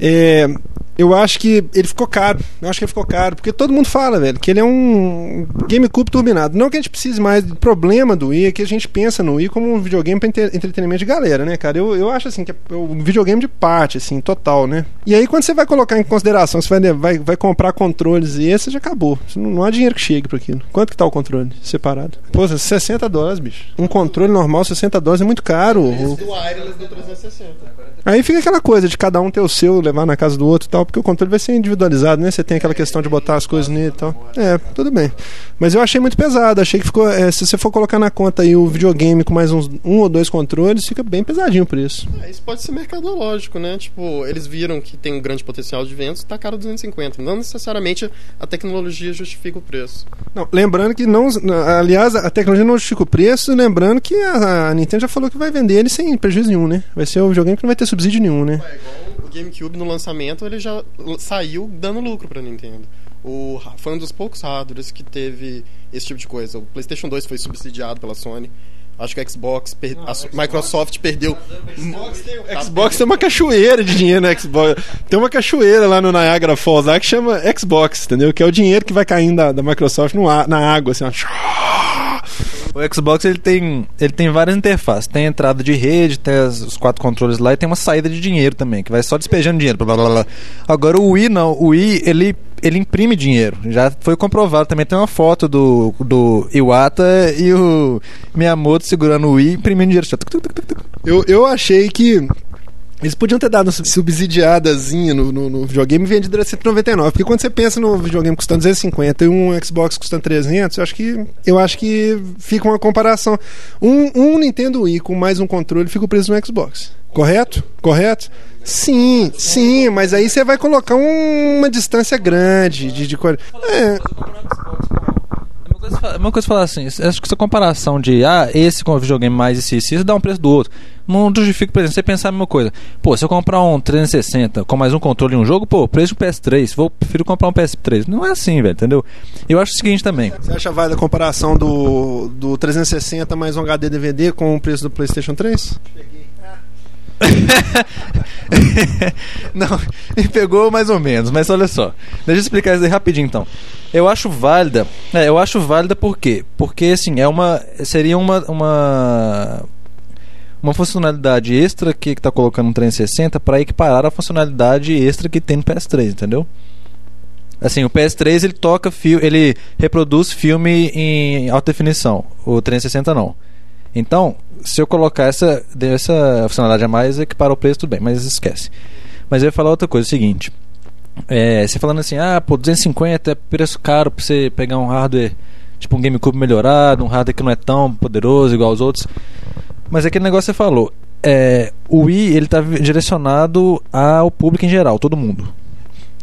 É, eu acho que ele ficou caro. Eu acho que ele ficou caro. Porque todo mundo fala, velho, que ele é um GameCube turbinado. Não que a gente precise mais. O problema do Wii é que a gente pensa no Wii como um videogame para entretenimento de galera, né, cara? Eu, eu acho assim que é um videogame de parte, assim, total, né? E aí, quando você vai colocar em consideração, você vai, vai, vai comprar controles e esse já acabou. Não, não há dinheiro que chegue para aquilo. Quanto que tá o controle separado? Pô, 60 dólares, bicho. Um controle normal, 60 dólares é muito caro. O do wireless do 360. Aí fica aquela coisa de cada um ter o seu, levar na casa do outro e tal, porque o controle vai ser individualizado, né? Você tem aquela questão de botar as coisas nele e tal. É, tudo bem. Mas eu achei muito pesado, achei que ficou. É, se você for colocar na conta aí o videogame com mais uns um ou dois controles, fica bem pesadinho o preço. É, isso pode ser mercadológico, né? Tipo, eles viram que tem um grande potencial de vendas, tá caro 250. Não necessariamente a tecnologia justifica o preço. Não, lembrando que não. Aliás, a tecnologia não justifica o preço, lembrando que a, a Nintendo já falou que vai vender ele sem prejuízo nenhum, né? Vai ser o videogame que não vai ter subsídio nenhum, né? É igual o GameCube no lançamento, ele já saiu dando lucro pra Nintendo. O, foi um dos poucos hardwares que teve esse tipo de coisa. O PlayStation 2 foi subsidiado pela Sony. Acho que a Xbox, per... a Microsoft perdeu. O Xbox tem uma cachoeira de dinheiro no Xbox. Tem uma cachoeira lá no Niagara Falls lá que chama Xbox, entendeu? Que é o dinheiro que vai caindo da, da Microsoft no na água, assim, ó. O Xbox ele tem, ele tem várias interfaces. Tem entrada de rede, tem as- os quatro controles lá e tem uma saída de dinheiro também, que vai só despejando dinheiro. Blá, blá, blá. Agora o Wii não, o Wii ele, ele imprime dinheiro. Já foi comprovado. Também tem uma foto do, do Iwata e o Miyamoto segurando o Wii imprimindo dinheiro. Eu, eu achei que eles podiam ter dado uma subsidiadazinha no, no, no videogame e vendido a 199. Porque quando você pensa no videogame custando 250 e um Xbox custando 300, eu acho que, eu acho que fica uma comparação. Um, um Nintendo Wii com mais um controle fica o preço do Xbox. Correto? Correto? Sim, sim, mas aí você vai colocar um- uma distância grande de, de É, É uma coisa é falar assim, acho que essa comparação de ah, esse com o videogame mais esse, esse, isso dá um preço do outro. Não justifica, por exemplo, você pensar a mesma coisa. Pô, se eu comprar um 360 com mais um controle e um jogo, pô, preço do PS3, vou prefiro comprar um PS3. Não é assim, velho, entendeu? Eu acho o seguinte também. Você acha válida a comparação do, do 360 mais um HD DVD com o preço do PlayStation 3? Não, (laughs) me pegou mais ou menos, mas olha só. Deixa eu explicar isso aí rapidinho então. Eu acho válida. É, eu acho válida por quê? Porque assim, é uma. Seria uma. uma uma funcionalidade extra que está colocando no 360 para equiparar a funcionalidade extra que tem no PS3, entendeu? Assim, o PS3 ele toca fio, ele reproduz filme em alta definição. O 360 não. Então, se eu colocar essa, essa funcionalidade a mais, equipara o preço, tudo bem, mas esquece. Mas eu ia falar outra coisa, é o seguinte. É, você falando assim, ah, pô, 250 é preço caro pra você pegar um hardware, tipo um GameCube melhorado, um hardware que não é tão poderoso igual os outros. Mas aquele negócio que você falou, é, o Wii ele tá direcionado ao público em geral, todo mundo.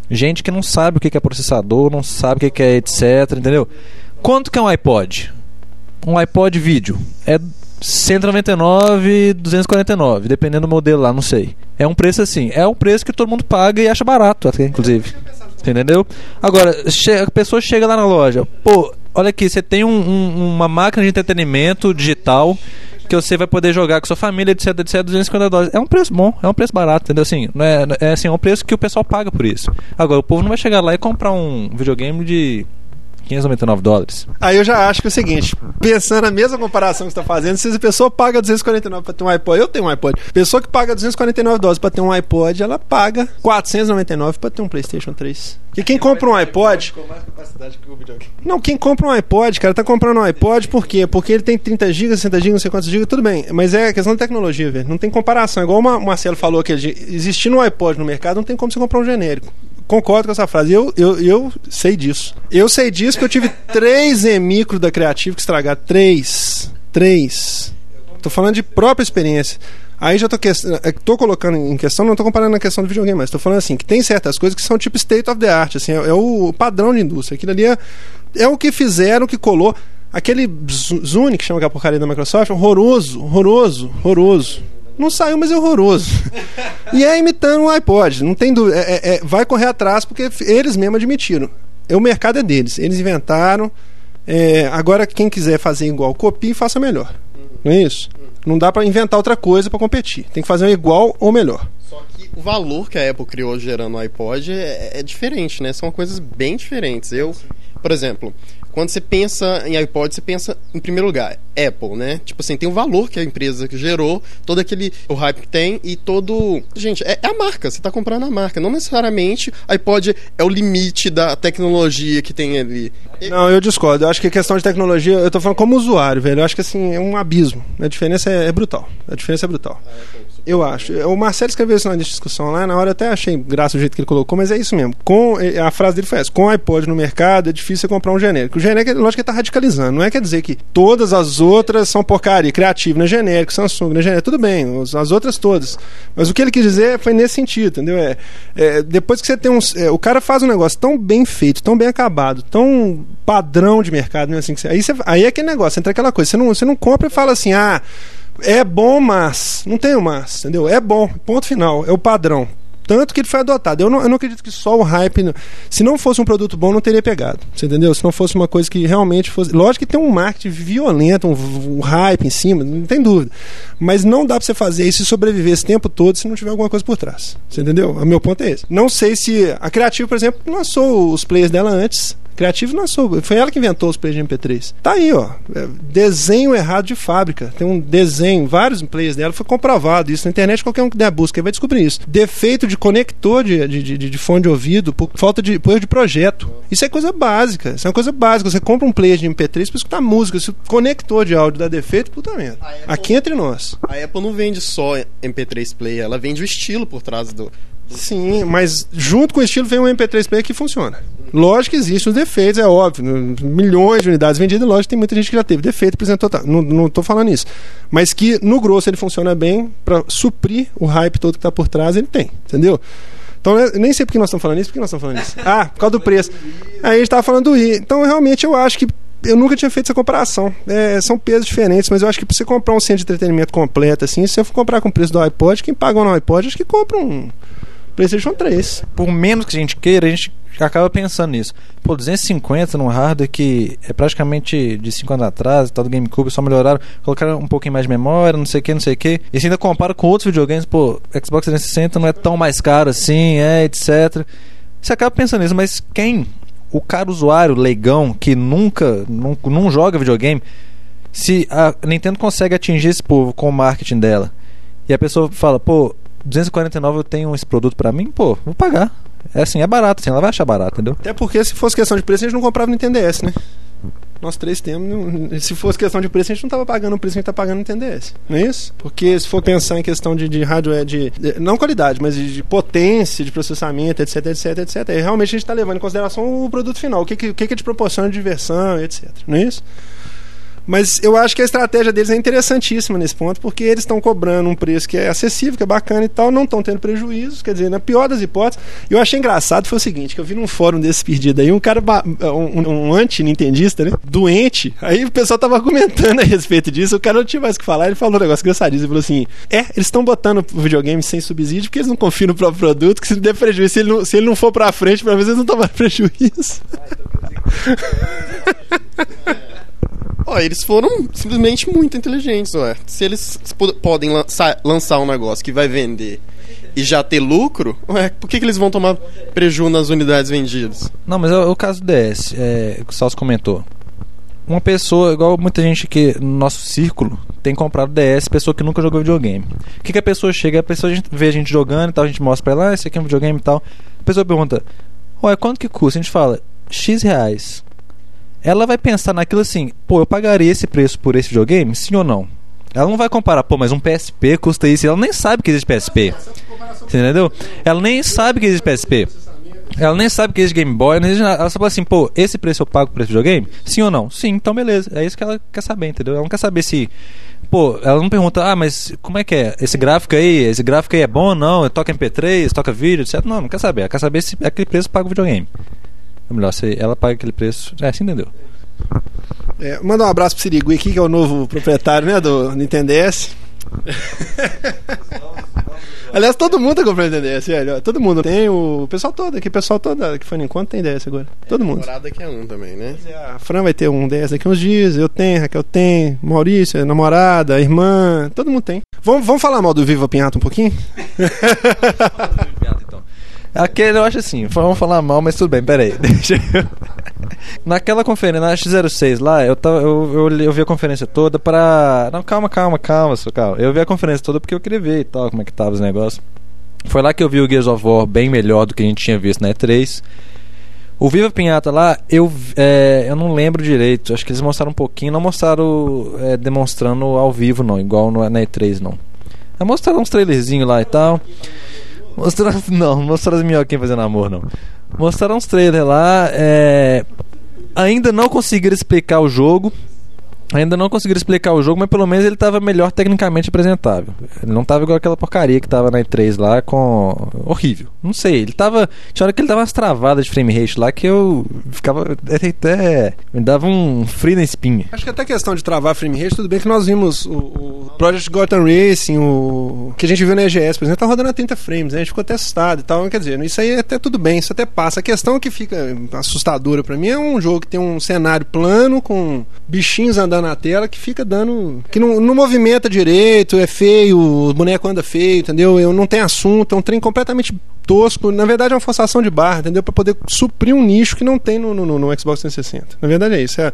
Gente que não sabe o que é processador, não sabe o que é etc, entendeu? Quanto que é um iPod? Um iPod vídeo é 199, 249, dependendo do modelo lá, não sei. É um preço assim, é um preço que todo mundo paga e acha barato, até, inclusive. Entendeu? Agora, a pessoa chega lá na loja, pô, olha aqui, você tem um- um- uma máquina de entretenimento digital que você vai poder jogar com sua família, etc, etc, 250 dólares. É um preço bom, é um preço barato, entendeu? Assim, não é, é, assim, é um preço que o pessoal paga por isso. Agora, o povo não vai chegar lá e comprar um videogame de 599 dólares. Aí eu já acho que é o seguinte, pensando na mesma comparação que você está fazendo, se a pessoa paga 249 para ter um iPod, eu tenho um iPod. Pessoa que paga 249 dólares para ter um iPod, ela paga 499 para ter um PlayStation 3. Porque quem compra um iPod, não, quem compra um iPod, cara, tá comprando um iPod por quê? Porque ele tem 30 GB, 60 GB, não sei quantos GB, tudo bem. Mas é questão de tecnologia, velho. Não tem comparação. Igual o Marcelo falou que existindo um iPod no mercado, não tem como você comprar um genérico. Concordo com essa frase. Eu, eu, eu sei disso. Eu sei disso que eu tive três micro da Creative que estragaram. Três. Três. Tô falando de própria experiência. Aí já tô, que... tô colocando em questão, não tô comparando na questão do videogame, mas tô falando assim, que tem certas coisas que são tipo state of the art, assim, é, é o padrão de indústria. Aquilo ali é, é o que fizeram, que colou. Aquele Zune, que chama aquela porcaria da Microsoft, horroroso, horroroso, horroroso. Não saiu, mas é horroroso. e é imitando o iPod. Não tem dúvida. É, é, vai correr atrás porque eles mesmos admitiram. O mercado é deles. Eles inventaram. É, agora, quem quiser fazer igual, copie e faça melhor. Não é isso? Não dá para inventar outra coisa para competir. Tem que fazer um igual ou melhor. Só que o valor que a Apple criou gerando o iPod é, é diferente, né? São coisas bem diferentes. Eu, por exemplo, quando você pensa em iPod, você pensa em primeiro lugar, Apple, né? Tipo assim, tem o valor que a empresa gerou, todo aquele o hype que tem e todo, gente, é, é a marca, você tá comprando a marca, não necessariamente iPod é o limite da tecnologia que tem ali. Não, eu discordo. Eu acho que a questão de tecnologia, eu tô falando como usuário, velho. Eu acho que assim, é um abismo. A diferença é, é brutal. A diferença é brutal. Eu acho. O Marcelo escreveu isso na discussão lá, na hora eu até achei graça o jeito que ele colocou, mas é isso mesmo. Com, a frase dele foi essa: com iPod no mercado é difícil você comprar um genérico. O genérico, lógico que tá radicalizando. Não é quer dizer que todas as outras são porcaria. Criativo, não é genérico, Samsung, não é genérico. Tudo bem, as outras todas. Mas o que ele quis dizer foi nesse sentido, entendeu? É, é depois que você tem um. É, o cara faz um negócio tão bem feito, tão bem acabado, tão padrão de mercado, né? Assim, aí, você, aí é aquele negócio, entra aquela coisa. Você não, você não compra e fala assim, ah. É bom, mas. Não tem o mas, entendeu? É bom, ponto final. É o padrão. tanto que ele foi adotado. Eu não, eu não acredito que só o hype. Se não fosse um produto bom, não teria pegado. Você entendeu? Se não fosse uma coisa que realmente fosse. Lógico que tem um marketing violento, um, um hype em cima, não tem dúvida. Mas não dá pra você fazer isso e sobreviver esse tempo todo se não tiver alguma coisa por trás. Você entendeu? O meu ponto é esse. Não sei se. A Creative, por exemplo, lançou os players dela antes Criativo não é sua. Foi ela que inventou os players de MP3. Tá aí, ó. É, desenho errado de fábrica. Tem um desenho, vários players dela, foi comprovado isso na internet. Qualquer um que der a busca vai descobrir isso. Defeito de conector de, de, de, de fone de ouvido, por falta de por erro de projeto. Isso é coisa básica. Isso é uma coisa básica. Você compra um player de MP3 para escutar música. Se o conector de áudio dá defeito, puta merda. Apple, Aqui entre nós. A Apple não vende só MP3 player, ela vende o estilo por trás do, Sim, mas junto com o estilo vem um MP3 player que funciona. Lógico que existem os defeitos, é óbvio. Milhões de unidades vendidas, lógico que tem muita gente que já teve defeito, total. Não, não tô falando isso. Mas que no grosso ele funciona bem para suprir o hype todo que está por trás, ele tem, entendeu? Então, nem sei por que nós estamos falando isso, por que nós estamos falando isso? (laughs) Ah, por causa do preço. Aí a gente estava falando do I. Então, realmente, eu acho que eu nunca tinha feito essa comparação. É, são pesos diferentes, mas eu acho que para você comprar um centro de entretenimento completo, assim, se eu for comprar com o preço do iPod, quem paga no iPod, acho que compra um PlayStation 3. Por menos que a gente queira, a gente acaba pensando nisso. Pô, 250 num hardware que é praticamente de 5 anos atrás, tá do GameCube, só melhoraram, colocaram um pouquinho mais de memória, não sei o que, não sei o que. E você ainda compara com outros videogames, pô, Xbox 360 não é tão mais caro assim, é, etc. Você acaba pensando nisso, mas quem? O cara usuário, leigão, que nunca, não, não joga videogame, se a Nintendo consegue atingir esse povo com o marketing dela, e a pessoa fala, pô, 249 eu tenho esse produto para mim, pô, vou pagar. É assim, é barato, assim, ela vai achar barato, entendeu? Até porque se fosse questão de preço, a gente não comprava no Nintendo DS, né? Nós três temos. Se fosse questão de preço, a gente não estava pagando o preço que a gente está pagando no Nintendo DS. Não é isso? Porque se for pensar em questão de, de hardware, de, de, Não qualidade, mas de, de, potência, de processamento, etc, etc, etc. Realmente a gente está levando em consideração o produto final. O que, que, que, que te proporciona de diversão, etc. Não é isso? Mas eu acho que a estratégia deles é interessantíssima nesse ponto, porque eles estão cobrando um preço que é acessível, que é bacana e tal, não estão tendo prejuízos, quer dizer, na pior das hipóteses. Eu achei engraçado foi o seguinte, que eu vi num fórum desse perdido aí, um cara, um, um anti-nintendista, né, doente, aí o pessoal tava argumentando (laughs) a respeito disso, o cara não tinha mais o que falar, ele falou um negócio engraçadíssimo, ele falou assim, é, eles estão botando o videogame sem subsídio porque eles não confiam no próprio produto, que se der prejuízo, se ele não, se ele não for pra frente, pra vezes eles não tomam (laughs) prejuízo. (laughs) Ó, eles foram simplesmente muito inteligentes, ué. Se eles podem lançar, lançar um negócio que vai vender e já ter lucro, ué, por que, que eles vão tomar prejuízo nas unidades vendidas? Não, mas é o caso DS, é, o Salso comentou. Uma pessoa, igual muita gente que no nosso círculo tem comprado DS, pessoa que nunca jogou videogame. O que, que a pessoa chega? A pessoa a gente vê a gente jogando e tal, a gente mostra pra ela, ah, esse aqui é um videogame e tal. A pessoa pergunta, ué, quanto que custa? A gente fala, X reais ela vai pensar naquilo assim, pô, eu pagaria esse preço por esse videogame? Sim ou não? Ela não vai comparar, pô, mas um PSP custa isso. Ela nem sabe que existe PSP. Você entendeu? Ela nem sabe que existe PSP. Ela nem sabe que existe Game Boy. Ela só fala assim, pô, esse preço eu pago por esse videogame? Sim ou não? Sim, então beleza. É isso que ela quer saber, entendeu? Ela não quer saber se. Pô, ela não pergunta, ah, mas como é que é? Esse gráfico aí, esse gráfico aí é bom ou não? Toca MP3, toca vídeo, etc. Não, não quer saber. Ela quer saber se aquele preço paga o videogame. Ou melhor, se ela paga aquele preço. É, você entendeu? É, manda um abraço pro Sirigui aqui, que é o novo proprietário né, do Nintendo DS. (laughs) Aliás, todo mundo tá comprando DS, velho. Todo mundo tem, o pessoal todo aqui, o pessoal todo que foi no encontro tem DS agora. Todo é, mundo. Namorada que é um também, né? A Fran vai ter um DS daqui uns dias, eu tenho, Raquel tem, Maurício, a namorada, a irmã, todo mundo tem. Vamos, vamos falar mal do Viva Pinhato um pouquinho? (laughs) Aquele eu acho assim, vamos falar mal, mas tudo bem, peraí. (laughs) Deixa eu... Naquela conferência, na X06 lá, eu, tava, eu, eu, eu, vi a conferência toda pra. Não, calma, calma, calma, seu calma. Eu vi a conferência toda porque eu queria ver e tal, como é que tava os negócios. Foi lá que eu vi o Gears of War bem melhor do que a gente tinha visto na E3. O Viva Pinhata lá, eu, é, eu não lembro direito. Acho que eles mostraram um pouquinho, não mostraram é, demonstrando ao vivo, não, igual no, na E3, não. Mostraram uns trailerzinhos lá e tal. Mostraram. (laughs) Não, mostraram as minhoquinhas fazendo amor, não. Mostraram uns trailers lá. É, ainda não conseguiram explicar o jogo. Ainda não conseguiram explicar o jogo, mas pelo menos ele tava melhor tecnicamente apresentável. Ele não tava igual aquela porcaria que tava na E3 lá com. Horrível. Não sei, ele tava. Tinha hora que ele dava umas travadas de frame rate lá que eu ficava. Até. Me dava um frio na espinha. Acho que até questão de travar frame rate, tudo bem que nós vimos o, o Project Gotham Racing, o. que a gente viu na EGS, por exemplo, tá rodando a 30 frames, né? A gente ficou até assustado e tal. Quer dizer, isso aí é até tudo bem, isso até passa. A questão que fica assustadora para mim é um jogo que tem um cenário plano com bichinhos andando na tela que fica dando. que não, não movimenta direito, é feio, o boneco anda feio, entendeu? Eu não tem assunto, é um trem completamente tosco. Na verdade, é uma forçação de barra, entendeu? Para poder suprir um nicho que não tem no, no, no Xbox 360. Na verdade, é isso. É,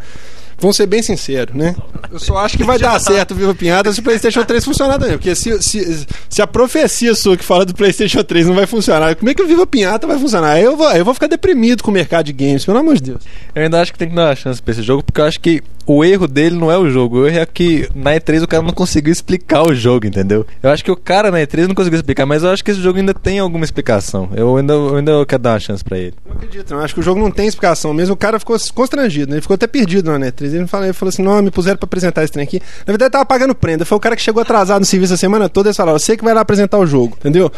Vamos ser bem sinceros, né? Eu só acho que vai dar certo o Viva Pinhada se o PlayStation 3 funcionar também. Porque se, se, se a profecia sua que fala do PlayStation 3 não vai funcionar, como é que o Viva Pinhata vai funcionar? Eu vou, eu vou ficar deprimido com o mercado de games, pelo amor de Deus. Eu ainda acho que tem que dar uma chance pra esse jogo, porque eu acho que o erro dele não é o jogo. O erro é que na E3 o cara não conseguiu explicar o jogo, entendeu? Eu acho que o cara na E3 não conseguiu explicar, mas eu acho que esse jogo ainda tem alguma explicação. Eu ainda, eu ainda quero dar uma chance pra ele. Não acredito, eu acho que o jogo não tem explicação mesmo. O cara ficou constrangido, né? ele ficou até perdido na E3. Ele falou, ele falou assim: não, me puseram pra apresentar esse trem aqui. Na verdade, tava pagando prenda. Foi o cara que chegou atrasado no serviço a semana toda e falou: você que vai lá apresentar o jogo, entendeu?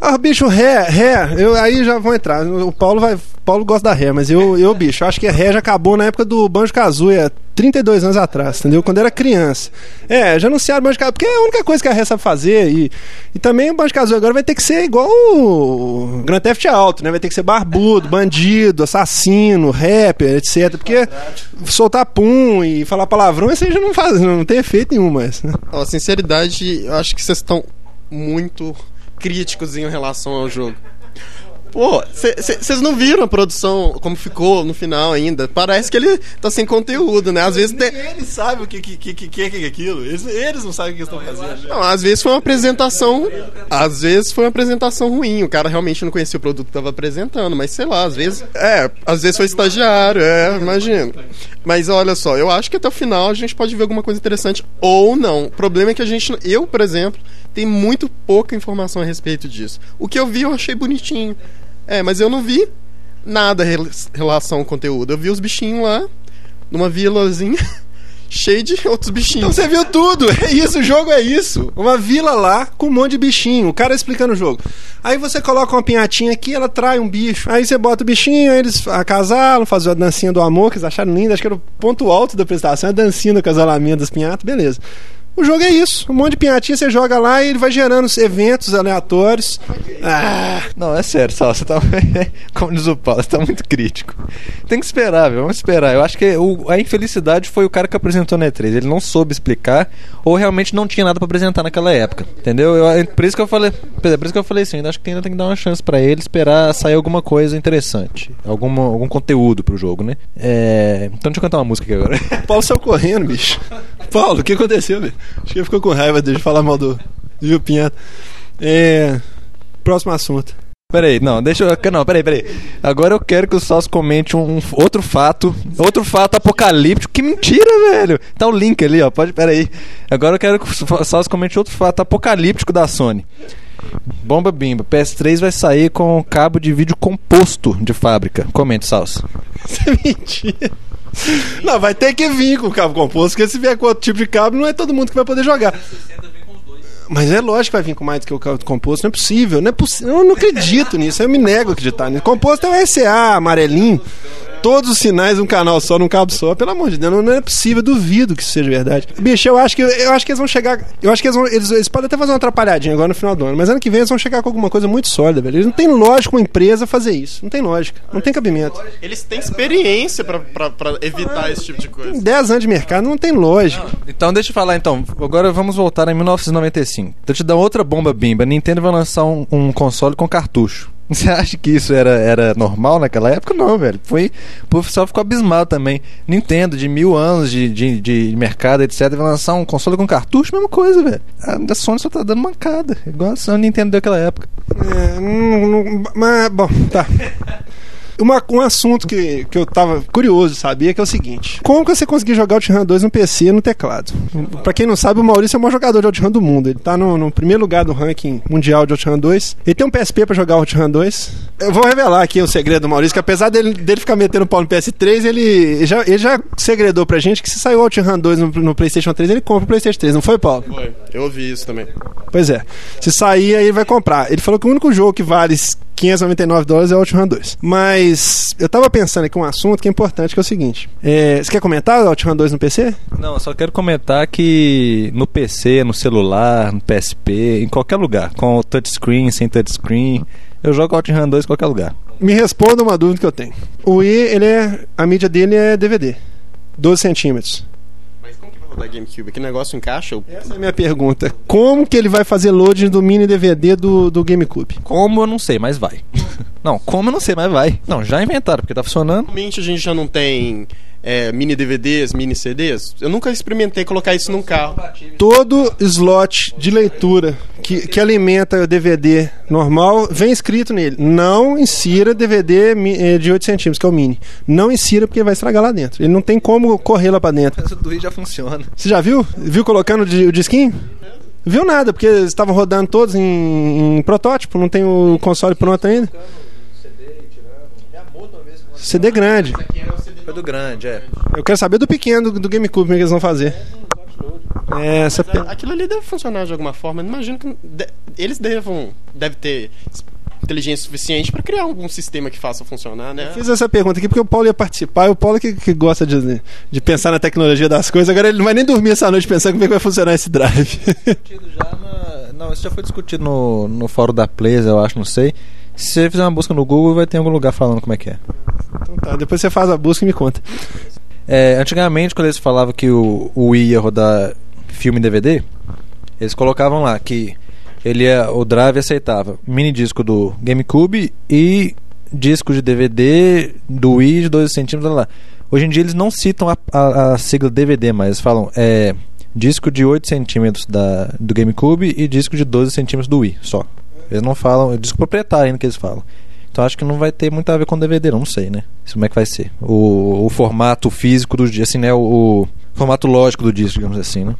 Ah, bicho, ré, ré, eu, aí já vão entrar. O Paulo vai. Paulo gosta da ré, mas eu, eu, bicho, acho que a ré já acabou na época do Banjo Kazooie, 32 anos atrás, entendeu? Quando era criança. É, já anunciaram o Banjo Kazooie, porque é a única coisa que a fazer. E, e também o Banjo Kazooie agora vai ter que ser igual o Grand Theft Auto, né? Vai ter que ser barbudo, bandido, assassino, rapper, etc. Porque soltar pum e falar palavrão, isso aí já não faz, não tem efeito nenhum mais. Né? Ó, sinceridade, eu acho que vocês estão muito críticos em relação ao jogo. Pô, vocês não viram a produção, como ficou no final ainda? Parece que ele tá sem conteúdo, né? Às vezes tem... Eles sabem o que, que, que, que, que é aquilo. Eles, eles não sabem o que estão fazendo. Não, às vezes foi uma apresentação. Às vezes foi uma apresentação ruim. O cara realmente não conhecia o produto que tava apresentando, mas sei lá, às vezes. É, às vezes foi estagiário, é, imagina. Mas olha só, eu acho que até o final a gente pode ver alguma coisa interessante ou não. O problema é que a gente. Eu, por exemplo, tem muito pouca informação a respeito disso. O que eu vi eu achei bonitinho. É, mas eu não vi nada em relação ao conteúdo. Eu vi os bichinhos lá, numa vilazinha, (laughs) cheio de outros bichinhos. Então você viu tudo, (laughs) é isso, o jogo é isso. Uma vila lá com um monte de bichinho, o cara explicando o jogo. Aí você coloca uma pinhatinha aqui, ela trai um bicho. Aí você bota o bichinho, aí eles acasalam, fazem a dancinha do amor, que eles acharam linda, acho que era o ponto alto da apresentação, a dancinha do casalamento das pinhatas, beleza. O jogo é isso. Um monte de pinhatinha, você joga lá e ele vai gerando eventos aleatórios. Ah. Não, é sério, Sal, você tá. (laughs) Como diz o Paulo, você tá muito crítico. Tem que esperar, viu? Vamos esperar. Eu acho que o, a infelicidade foi o cara que apresentou na E3. Ele não soube explicar ou realmente não tinha nada para apresentar naquela época. Entendeu? Eu, é por isso que eu falei. Por isso que eu falei assim, acho que ainda tem que dar uma chance para ele esperar sair alguma coisa interessante. Alguma, algum conteúdo pro jogo, né? É... Então deixa eu cantar uma música aqui agora. Paulo saiu correndo, bicho. Paulo, o que aconteceu, bicho? Acho que ele ficou com raiva de falar mal do, do Pinhata. É. Próximo assunto. Peraí, não, deixa eu. Não, peraí, peraí. Agora eu quero que o Salso comente um, outro fato. Outro fato apocalíptico. Que mentira, velho! Tá o link ali, ó. Pode. Peraí. Agora eu quero que o Salso comente outro fato apocalíptico da Sony. Bomba Bimba, PS3 vai sair com cabo de vídeo composto de fábrica. Comente, Salso. (laughs) Isso é mentira. Não, vai ter que vir com cabo composto, porque se vier com outro tipo de cabo, não é todo mundo que vai poder jogar. Mas é lógico que vai vir com mais do que o cabo composto, não é possível, não é possível. Eu não acredito nisso, eu me nego a acreditar nisso. Composto é o SA amarelinho todos os sinais num canal só, num cabo só. Pelo amor de Deus, não, não é possível, duvido que isso seja verdade. Bicho, eu acho que eu acho que eles vão chegar. Eu acho que eles vão. Eles, eles podem até fazer uma atrapalhadinha agora no final do ano, mas ano que vem eles vão chegar com alguma coisa muito sólida, velho. Eles não tem lógica uma empresa fazer isso. Não tem lógica. Não tem cabimento. Eles têm experiência pra, pra, pra evitar ah, esse tipo de coisa. Tem 10 anos de mercado, não tem lógica. Não. Então deixa eu falar então. Agora vamos voltar em 1995. Então te dar outra bomba bimba. Nintendo vai lançar um, um console com cartucho. (laughs) Você acha que isso era, era normal naquela época? Não, velho. Foi, o pessoal ficou abismado também. Nintendo, de mil anos de, de, de mercado, etc., vai lançar um console com cartucho, mesma coisa, velho. A Sony só tá dando mancada. Igual a Sony Nintendo daquela época. É, não, não, mas, bom, tá. Uma, um assunto que, que eu tava curioso de saber que é o seguinte: como que você conseguiu jogar OutRun 2 no PC e no teclado? Pra quem não sabe, o Maurício é o maior jogador de OutRun do mundo. Ele tá no, no primeiro lugar do ranking mundial de OutRun 2. Ele tem um PSP pra jogar OutRun 2. Eu vou revelar aqui o segredo do Maurício, que apesar dele, dele ficar metendo pau no PS3, ele já, ele já segredou pra gente que se saiu OutRun 2 no, no PlayStation 3, ele compra o PlayStation 3, não foi, Paulo? Foi. Eu ouvi isso também. Pois é. Se sair, aí ele vai comprar. Ele falou que o único jogo que vale 599 dólares é o OutRun 2. Mas eu tava pensando aqui um assunto que é importante, que é o seguinte. É, você quer comentar o OutRun 2 no PC? Não, eu só quero comentar que no PC, no celular, no PSP, em qualquer lugar, com touchscreen, sem touchscreen, eu jogo OutRun 2 em qualquer lugar. Me responda uma dúvida que eu tenho. O Wii, ele é, a mídia dele é DVD. 12 centímetros. Rodar GameCube? Que negócio encaixa? Eu- Essa é a minha pergunta. Como que ele vai fazer loading do mini DVD do, do GameCube? Como eu não sei, mas vai. (laughs) não, como eu não sei, mas vai. Não, já inventaram, porque tá funcionando. Normalmente a gente já não tem é, mini DVDs, mini CDs. Eu nunca experimentei colocar isso num carro. Todo slot de leitura que, que alimenta o DVD normal vem escrito nele. Não insira DVD eh, de 8 centímetros, que é o mini. Não insira porque vai estragar lá dentro. Ele não tem como correr lá pra dentro. Mas o do já funciona. Você já viu? Viu colocando o disquinho? Viu nada, porque eles estavam rodando todos em, em protótipo, não tem o console pronto ainda. CD grande. Foi do grande, é. Eu quero saber do pequeno, do, do GameCube, como é que eles vão fazer. É, essa pe- Aquilo ali deve funcionar de alguma forma. Eu Imagino que de- eles devam deve ter inteligência suficiente para criar algum sistema que faça funcionar, né? Fiz essa pergunta aqui porque o Paulo ia participar e o Paulo que, que gosta de, de pensar na tecnologia das coisas. Agora ele não vai nem dormir essa noite pensando como é que vai funcionar esse drive. já na... Não, isso já foi discutido no, no fórum da Players, eu acho, não sei. Se você fizer uma busca no Google, vai ter algum lugar falando como é que é. então tá, depois você faz a busca e me conta. É, antigamente, quando eles falavam que o, o Wii ia rodar filme em DVD, eles colocavam lá que ele ia, o drive aceitava mini disco do GameCube e disco de DVD do Wii de 12 centímetros. Lá. Hoje em dia eles não citam a, a- a sigla DVD, mas eles falam é, disco de 8 centímetros da, do GameCube e disco de 12 centímetros do Wii, só. Eles não falam, disco proprietário ainda que eles falam. Então acho que não vai ter muito a ver com DVD, não, não sei, né? Como é que vai ser? O, o formato físico do disco, assim, né? O, o formato lógico do disco, digamos assim, né?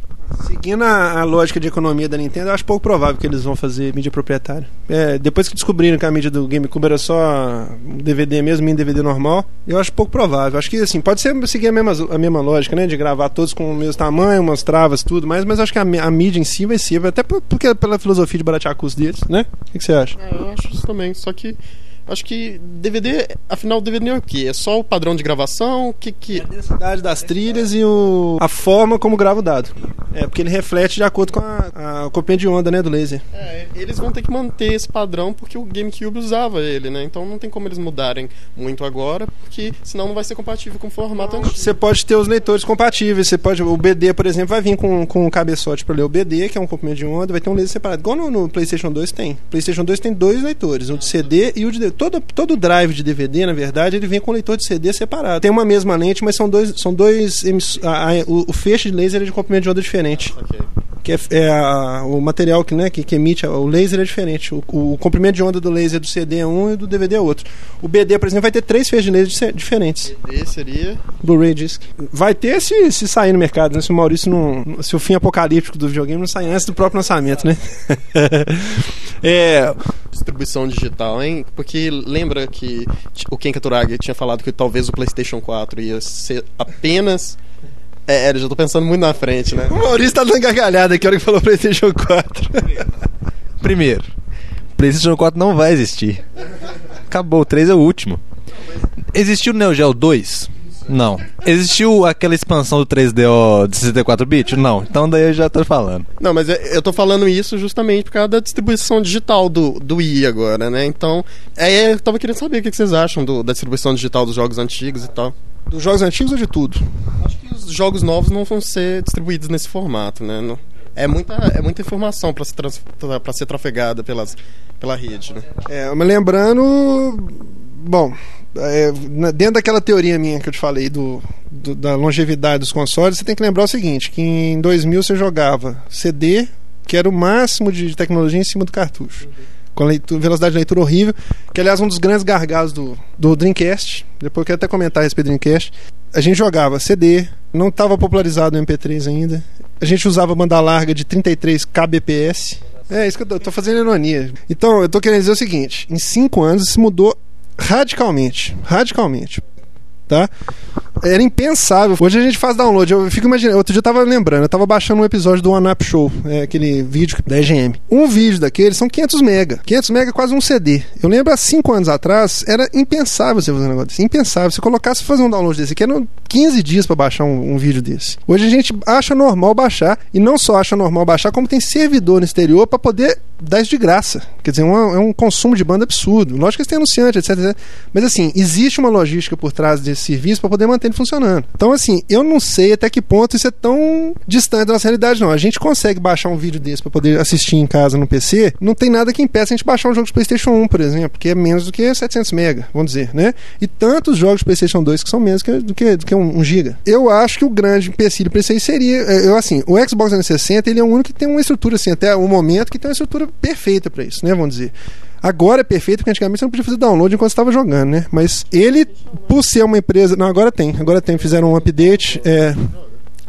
Seguindo a, a lógica de economia da Nintendo, eu acho pouco provável que eles vão fazer mídia proprietária. É, depois que descobriram que a mídia do GameCube era só DVD mesmo, mini DVD normal, eu acho pouco provável. Acho que assim, pode ser seguir a mesma, a mesma lógica, né? De gravar todos com o mesmo tamanho, umas travas, tudo mais, mas acho que a, a mídia em si vai ser, até por- porque pela filosofia de baratear custo deles, né? O que, que você acha? É, eu acho isso também. Só que acho que DVD, afinal, DVD é o quê? É só o padrão de gravação? O que que. A densidade das trilhas e o, a forma como grava o dado. É, porque ele reflete de acordo com a, a copinha de onda, né, do laser. É, eles vão ter que manter esse padrão porque o GameCube usava ele, né? Então não tem como eles mudarem muito agora, porque senão não vai ser compatível com o formato antigo. Você pode ter os leitores compatíveis. Você pode, o BD, por exemplo, vai vir com, com um cabeçote para ler o BD, que é um comprimento de onda, vai ter um laser separado. Igual no, no PlayStation 2 tem. PlayStation 2 tem dois leitores, o de CD e o de DVD. Todo, todo drive de DVD, na verdade, ele vem com leitor de CD separado. Tem uma mesma lente, mas são dois. São dois a- a- o, o feixe de laser é de comprimento de onda diferente. Ok. Que é, é a- o material que, né, que, que emite o laser é diferente. O, o comprimento de onda do laser do CD é um e do DVD é outro. O BD, por exemplo, vai ter três feixes de laser diferentes. Esse seria. Blu-ray disc. Vai ter se, se sair no mercado, né? Se o Maurício não. Se o fim apocalíptico do videogame não sair antes do próprio lançamento, né? (laughs) é. distribuição digital, hein? Porque lembra que o Ken Katuragi tinha falado que talvez o PlayStation 4 ia ser apenas. É, eu já tô pensando muito na frente, né? O Maurício tá dando gargalhada aqui, a hora que falou PlayStation 4. Primeiro, PlayStation 4 não vai existir. Acabou, o 3 é o último. Existiu o Neo Geo 2? Não. Existiu aquela expansão do 3DO de 64 bits? Não. Então daí eu já tô falando. Não, mas é- eu tô falando isso justamente por causa da distribuição digital do, do Wii agora, né? Então, é, eu tava querendo saber o que vocês acham do- da distribuição digital dos jogos antigos e tal. Dos jogos antigos ou de tudo? Acho jogos novos não vão ser distribuídos nesse formato, né? Não- é, muita, é muita informação para ser, ser trafegada pelas, pela rede, né? É, lembrando. Bom, é, dentro daquela teoria minha que eu te falei do, do- da longevidade dos consoles, você tem que lembrar o seguinte: que em 2000 você jogava CD, que era o máximo de tecnologia em cima do cartucho. Com leitura, velocidade de leitura horrível, que aliás um dos grandes gargalos do, do Dreamcast. Depois eu quero até comentar a respeito do Dreamcast. A gente jogava CD, não estava popularizado o MP3 ainda. A gente usava banda larga de 33 kbps. É isso que eu tô fazendo ironia. Então, eu tô querendo dizer o seguinte: em cinco anos isso mudou radicalmente. Radicalmente tá? Era impensável. Hoje a gente faz download. Eu fico imaginando. Outro dia eu tava lembrando, eu tava baixando um episódio do One Up Show, é, aquele vídeo da EGM. Um vídeo daquele são 500 mega. 500 mega é quase um CD. Eu lembro há 5 anos atrás, era impensável você fazer um negócio desse. Impensável. Se colocasse fazer um download desse aqui, eram 15 dias para baixar um, um, vídeo desse. Hoje a gente acha normal baixar, e não só acha normal baixar, como tem servidor no exterior para poder dar isso de graça. Quer dizer, é um consumo de banda absurdo. Lógico que eles têm anunciante, etc, etc. Mas assim, existe uma logística por trás desse serviço para poder manter ele funcionando. Então, assim, eu não sei até que ponto isso é tão distante da nossa realidade, não. A gente consegue baixar um vídeo desse para poder assistir em casa no PC, não tem nada que impeça a gente baixar um jogo de PlayStation 1, por exemplo, que é menos do que 700 MB, vamos dizer, né? E tantos jogos de PlayStation 2 que são menos que, do que, do que um, um GB. Eu acho que o grande empecilho para isso aí seria, é, eu assim, o Xbox 360 ele é o único que tem uma estrutura assim, até o momento que tem uma estrutura perfeita para isso, né? Vamos dizer. Agora é perfeito, porque antigamente você não podia fazer download enquanto estava jogando, né? Mas ele, por ser uma empresa. Não, agora tem. Agora tem. Fizeram um update. É,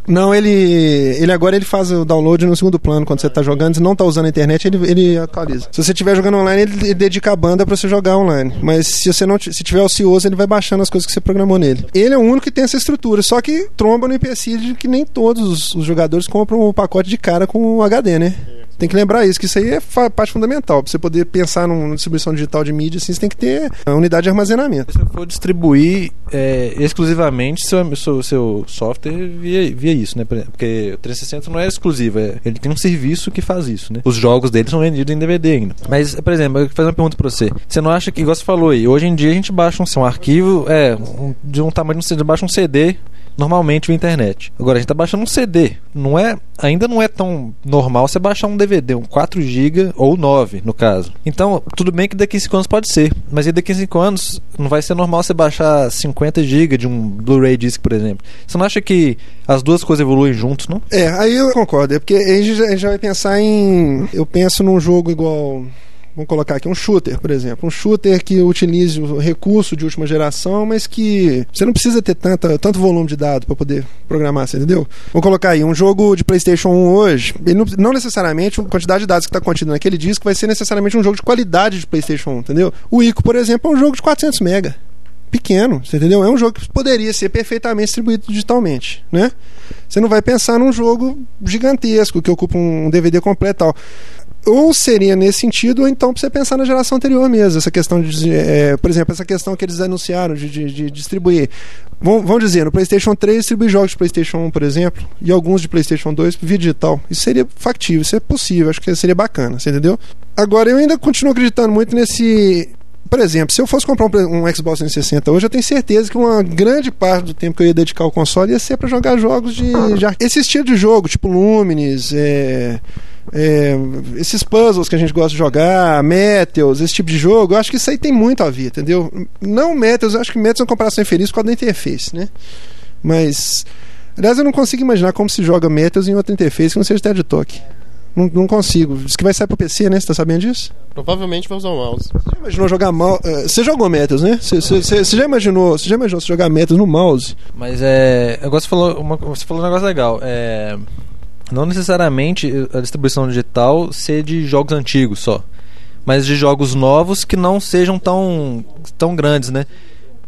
não, ele, ele agora ele faz o download no segundo plano quando você está jogando. Se não está usando a internet, ele, ele atualiza. Se você estiver jogando online, ele, ele, dedica a banda para você jogar online. Mas se você não se tiver ocioso, ele vai baixando as coisas que você programou nele. Ele é o único que tem essa estrutura, só que tromba no IPC de que nem todos os, jogadores compram o pacote de cara com o HD, né? Tem que lembrar isso, que isso aí é parte fundamental. Para você poder pensar numa distribuição digital de mídia, assim, você tem que ter a unidade de armazenamento. Se eu for distribuir é, exclusivamente seu, seu, seu software via, via isso, né? Porque o 360 não é exclusivo, é, ele tem um serviço que faz isso, né? Os jogos dele são vendidos em DVD ainda. Mas, por exemplo, eu vou fazer uma pergunta para você. Você não acha que, igual você falou aí, hoje em dia a gente baixa um, um arquivo é, um, de um tamanho CD, baixa um CD normalmente via internet. Agora a gente tá baixando um CD. Não é, ainda não é tão normal você baixar um DVD, um 4 GB ou 9, no caso. Então, tudo bem que daqui a 5 anos pode ser, mas daqui a 5 anos não vai ser normal você baixar 50 GB de um Blu-ray disc, por exemplo. Você não acha que as duas coisas evoluem juntos, não? É, aí eu concordo. É porque a gente já vai pensar em. Eu penso num jogo igual vamos colocar aqui um shooter, por exemplo, um shooter que utilize o recurso de última geração, mas que você não precisa ter tanta, tanto volume de dados para poder programar, você entendeu? Vamos colocar aí um jogo de PlayStation 1 hoje, não, não, necessariamente a quantidade de dados que está contida naquele disco vai ser necessariamente um jogo de qualidade de PlayStation 1, entendeu? O Ico, por exemplo, é um jogo de 400 mega pequeno, você entendeu? É um jogo que poderia ser perfeitamente distribuído digitalmente, né? Você não vai pensar num jogo gigantesco que ocupa um DVD completo tal ou seria nesse sentido, ou então para você pensar na geração anterior mesmo, essa questão de, é, por exemplo, essa questão que eles anunciaram de, de, de distribuir. Vão, vão, dizer, no PlayStation 3 distribui jogos de PlayStation 1, por exemplo, e alguns de PlayStation 2 via digital. Isso seria factível, isso é possível, acho que seria bacana, você entendeu? Agora, eu ainda continuo acreditando muito nesse. Por exemplo, se eu fosse comprar um, um Xbox 360 hoje, eu tenho certeza que uma grande parte do tempo que eu ia dedicar ao console ia ser para jogar jogos de, de. Esse estilo de jogo, tipo Lumines, é é, esses puzzles que a gente gosta de jogar, Metals, esse tipo de jogo, eu acho que isso aí tem muito a ver, entendeu? Não Metals, eu acho que Metals é uma comparação infeliz com a da interface, né? Mas, aliás, eu não consigo imaginar como se joga Metals em outra interface que não seja TED Talk. Não, não, consigo. Diz que vai sair pro PC, né? Você tá sabendo disso? Provavelmente vai usar o mouse. Você já imaginou jogar mouse? Uh, você jogou Metals, né? Você, você, você, já imaginou? Você já imaginou jogar Metals no mouse? Mas é. Agora você falou, uma, você falou um negócio legal. É não necessariamente a distribuição digital ser de jogos antigos só, mas de jogos novos que não sejam tão, tão grandes, né?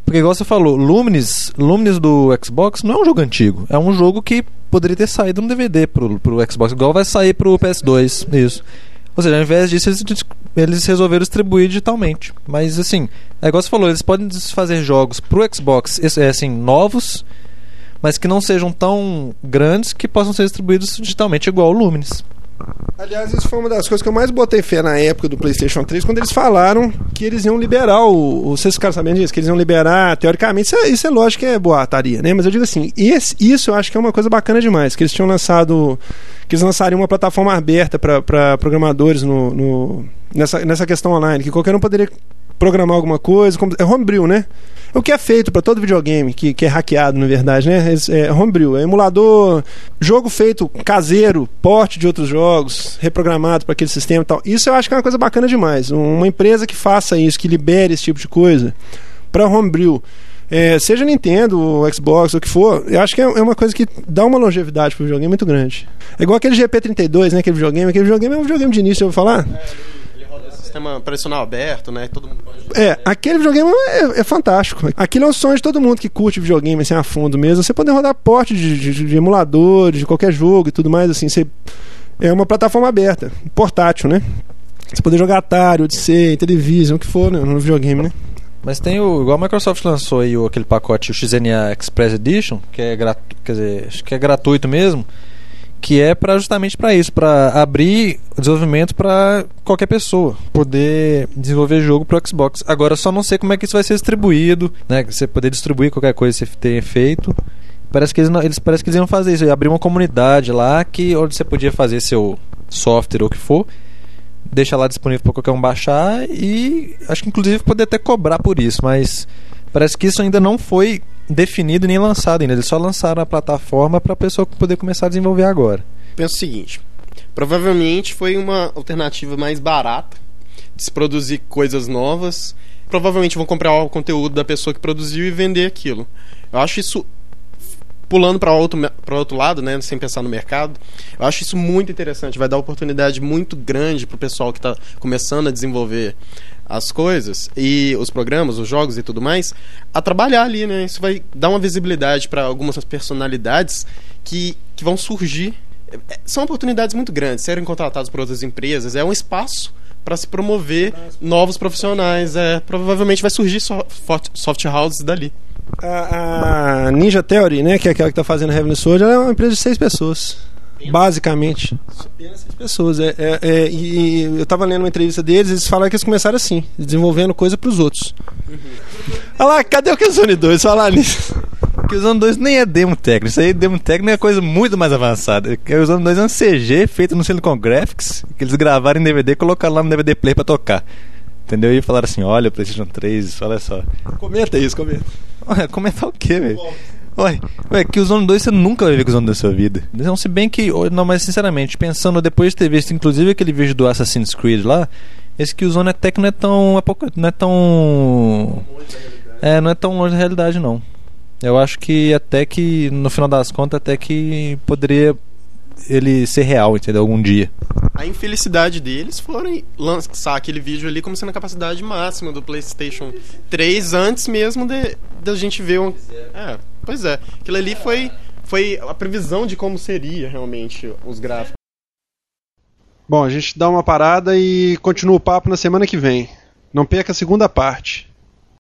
Porque igual você falou, Lumines, Lumines do Xbox não é um jogo antigo, é um jogo que poderia ter saído no DVD pro, pro Xbox, igual vai sair pro PS2, isso. Ou seja, ao invés disso, eles, eles resolveram distribuir digitalmente. Mas assim, é igual você falou, eles podem fazer jogos pro Xbox é, assim, novos mas que não sejam tão grandes que possam ser distribuídos digitalmente, igual o Lumines. Aliás, isso foi uma das coisas que eu mais botei fé na época do PlayStation 3, quando eles falaram que eles iam liberar o. Vocês ficaram sabendo disso? Que eles iam liberar, teoricamente, isso é, isso é lógico que é boataria, né? Mas eu digo assim, esse, isso eu acho que é uma coisa bacana demais, que eles tinham lançado. Que eles lançariam uma plataforma aberta para programadores no, no, nessa, nessa questão online, que qualquer um poderia programar alguma coisa. É homebrew, né? O que é feito para todo videogame que, que é hackeado, na verdade, né? É, homebrew, é emulador, jogo feito caseiro, porte de outros jogos, reprogramado para aquele sistema e tal. Isso eu acho que é uma coisa bacana demais. Uma empresa que faça isso, que libere esse tipo de coisa para homebrew. É, seja Nintendo, Xbox, o que for, eu acho que é, é uma coisa que dá uma longevidade pro videogame muito grande. É igual aquele GP32, né? Aquele videogame. Aquele videogame é um videogame de início, eu vou falar. É, sistema operacional aberto, né? Todo mundo pode... É, aquele videogame é, é, fantástico. Aquilo é um sonho de todo mundo que curte videogame assim a fundo mesmo. Você poder rodar porte de, de, de emuladores, de qualquer jogo e tudo mais, assim. Você, é uma plataforma aberta, portátil, né? Você poder jogar Atari, Odyssey, Television, o que for, né? No videogame, né? Mas tem o. Igual a Microsoft lançou aí o, aquele pacote, o XNA Express Edition, que é, gratu, quer dizer, acho que é gratuito mesmo que é para justamente para isso, para abrir desenvolvimento para qualquer pessoa poder desenvolver jogo para Xbox. Agora só não sei como é que isso vai ser distribuído, né? Você poder distribuir qualquer coisa que você tenha feito. Parece que eles, não, eles parece que eles iam fazer isso, abrir uma comunidade lá que onde você podia fazer seu software ou o que for, deixar lá disponível para qualquer um baixar e acho que inclusive poder até cobrar por isso, mas parece que isso ainda não foi definido nem lançado ainda. Eles só lançaram a plataforma para a pessoa poder começar a desenvolver agora. Penso o seguinte: provavelmente foi uma alternativa mais barata de se produzir coisas novas. Provavelmente vão comprar o conteúdo da pessoa que produziu e vender aquilo. Eu acho isso pulando para outro para outro lado, né, sem pensar no mercado. Eu acho isso muito interessante, vai dar oportunidade muito grande para o pessoal que está começando a desenvolver as coisas e os programas, os jogos e tudo mais, a trabalhar ali, né? Isso vai dar uma visibilidade para algumas personalidades que, que vão surgir. É, são oportunidades muito grandes, serem contratados por outras empresas, é um espaço para se promover novos profissionais. É, provavelmente vai surgir soft, houses dali. A, a, Ninja Theory, né, que é aquela que está fazendo Heavenly Sword, é uma empresa de seis pessoas. Basicamente. Apenas seis pessoas. É, é, é, e eu estava lendo uma entrevista deles, eles falaram que eles começaram assim, desenvolvendo coisa para os outros. Uhum. Olha lá, cadê o Killzone 2? Falar nisso. Killzone 2 nem é demo técnico. Isso aí, demo técnico é coisa muito mais avançada. Killzone 2 é um CG feito no Silicon Graphics, que eles gravaram em DVD e colocaram lá no DVD Play para tocar. Entendeu? E falaram assim: olha o PlayStation 3, olha só. Comenta isso, comenta. Olha, comentar o quê, velho? Ué, ué, que o Zone 2 você nunca vai ver com o Zone da sua vida. Não, se bem que. Não, mas sinceramente, pensando depois de ter visto inclusive aquele vídeo do Assassin's Creed lá, esse que o Zone até que não é tão. Não é tão. É, não é tão longe da realidade não. Eu acho que até que, no final das contas, até que poderia ele ser real, entendeu? Algum dia. A infelicidade deles foi lançar aquele vídeo ali como sendo a capacidade máxima do PlayStation 3 antes mesmo de da gente ver um. É, pois é. Aquilo ali foi, foi a previsão de como seria realmente os gráficos. Bom, a gente dá uma parada e continua o papo na semana que vem. Não perca a segunda parte.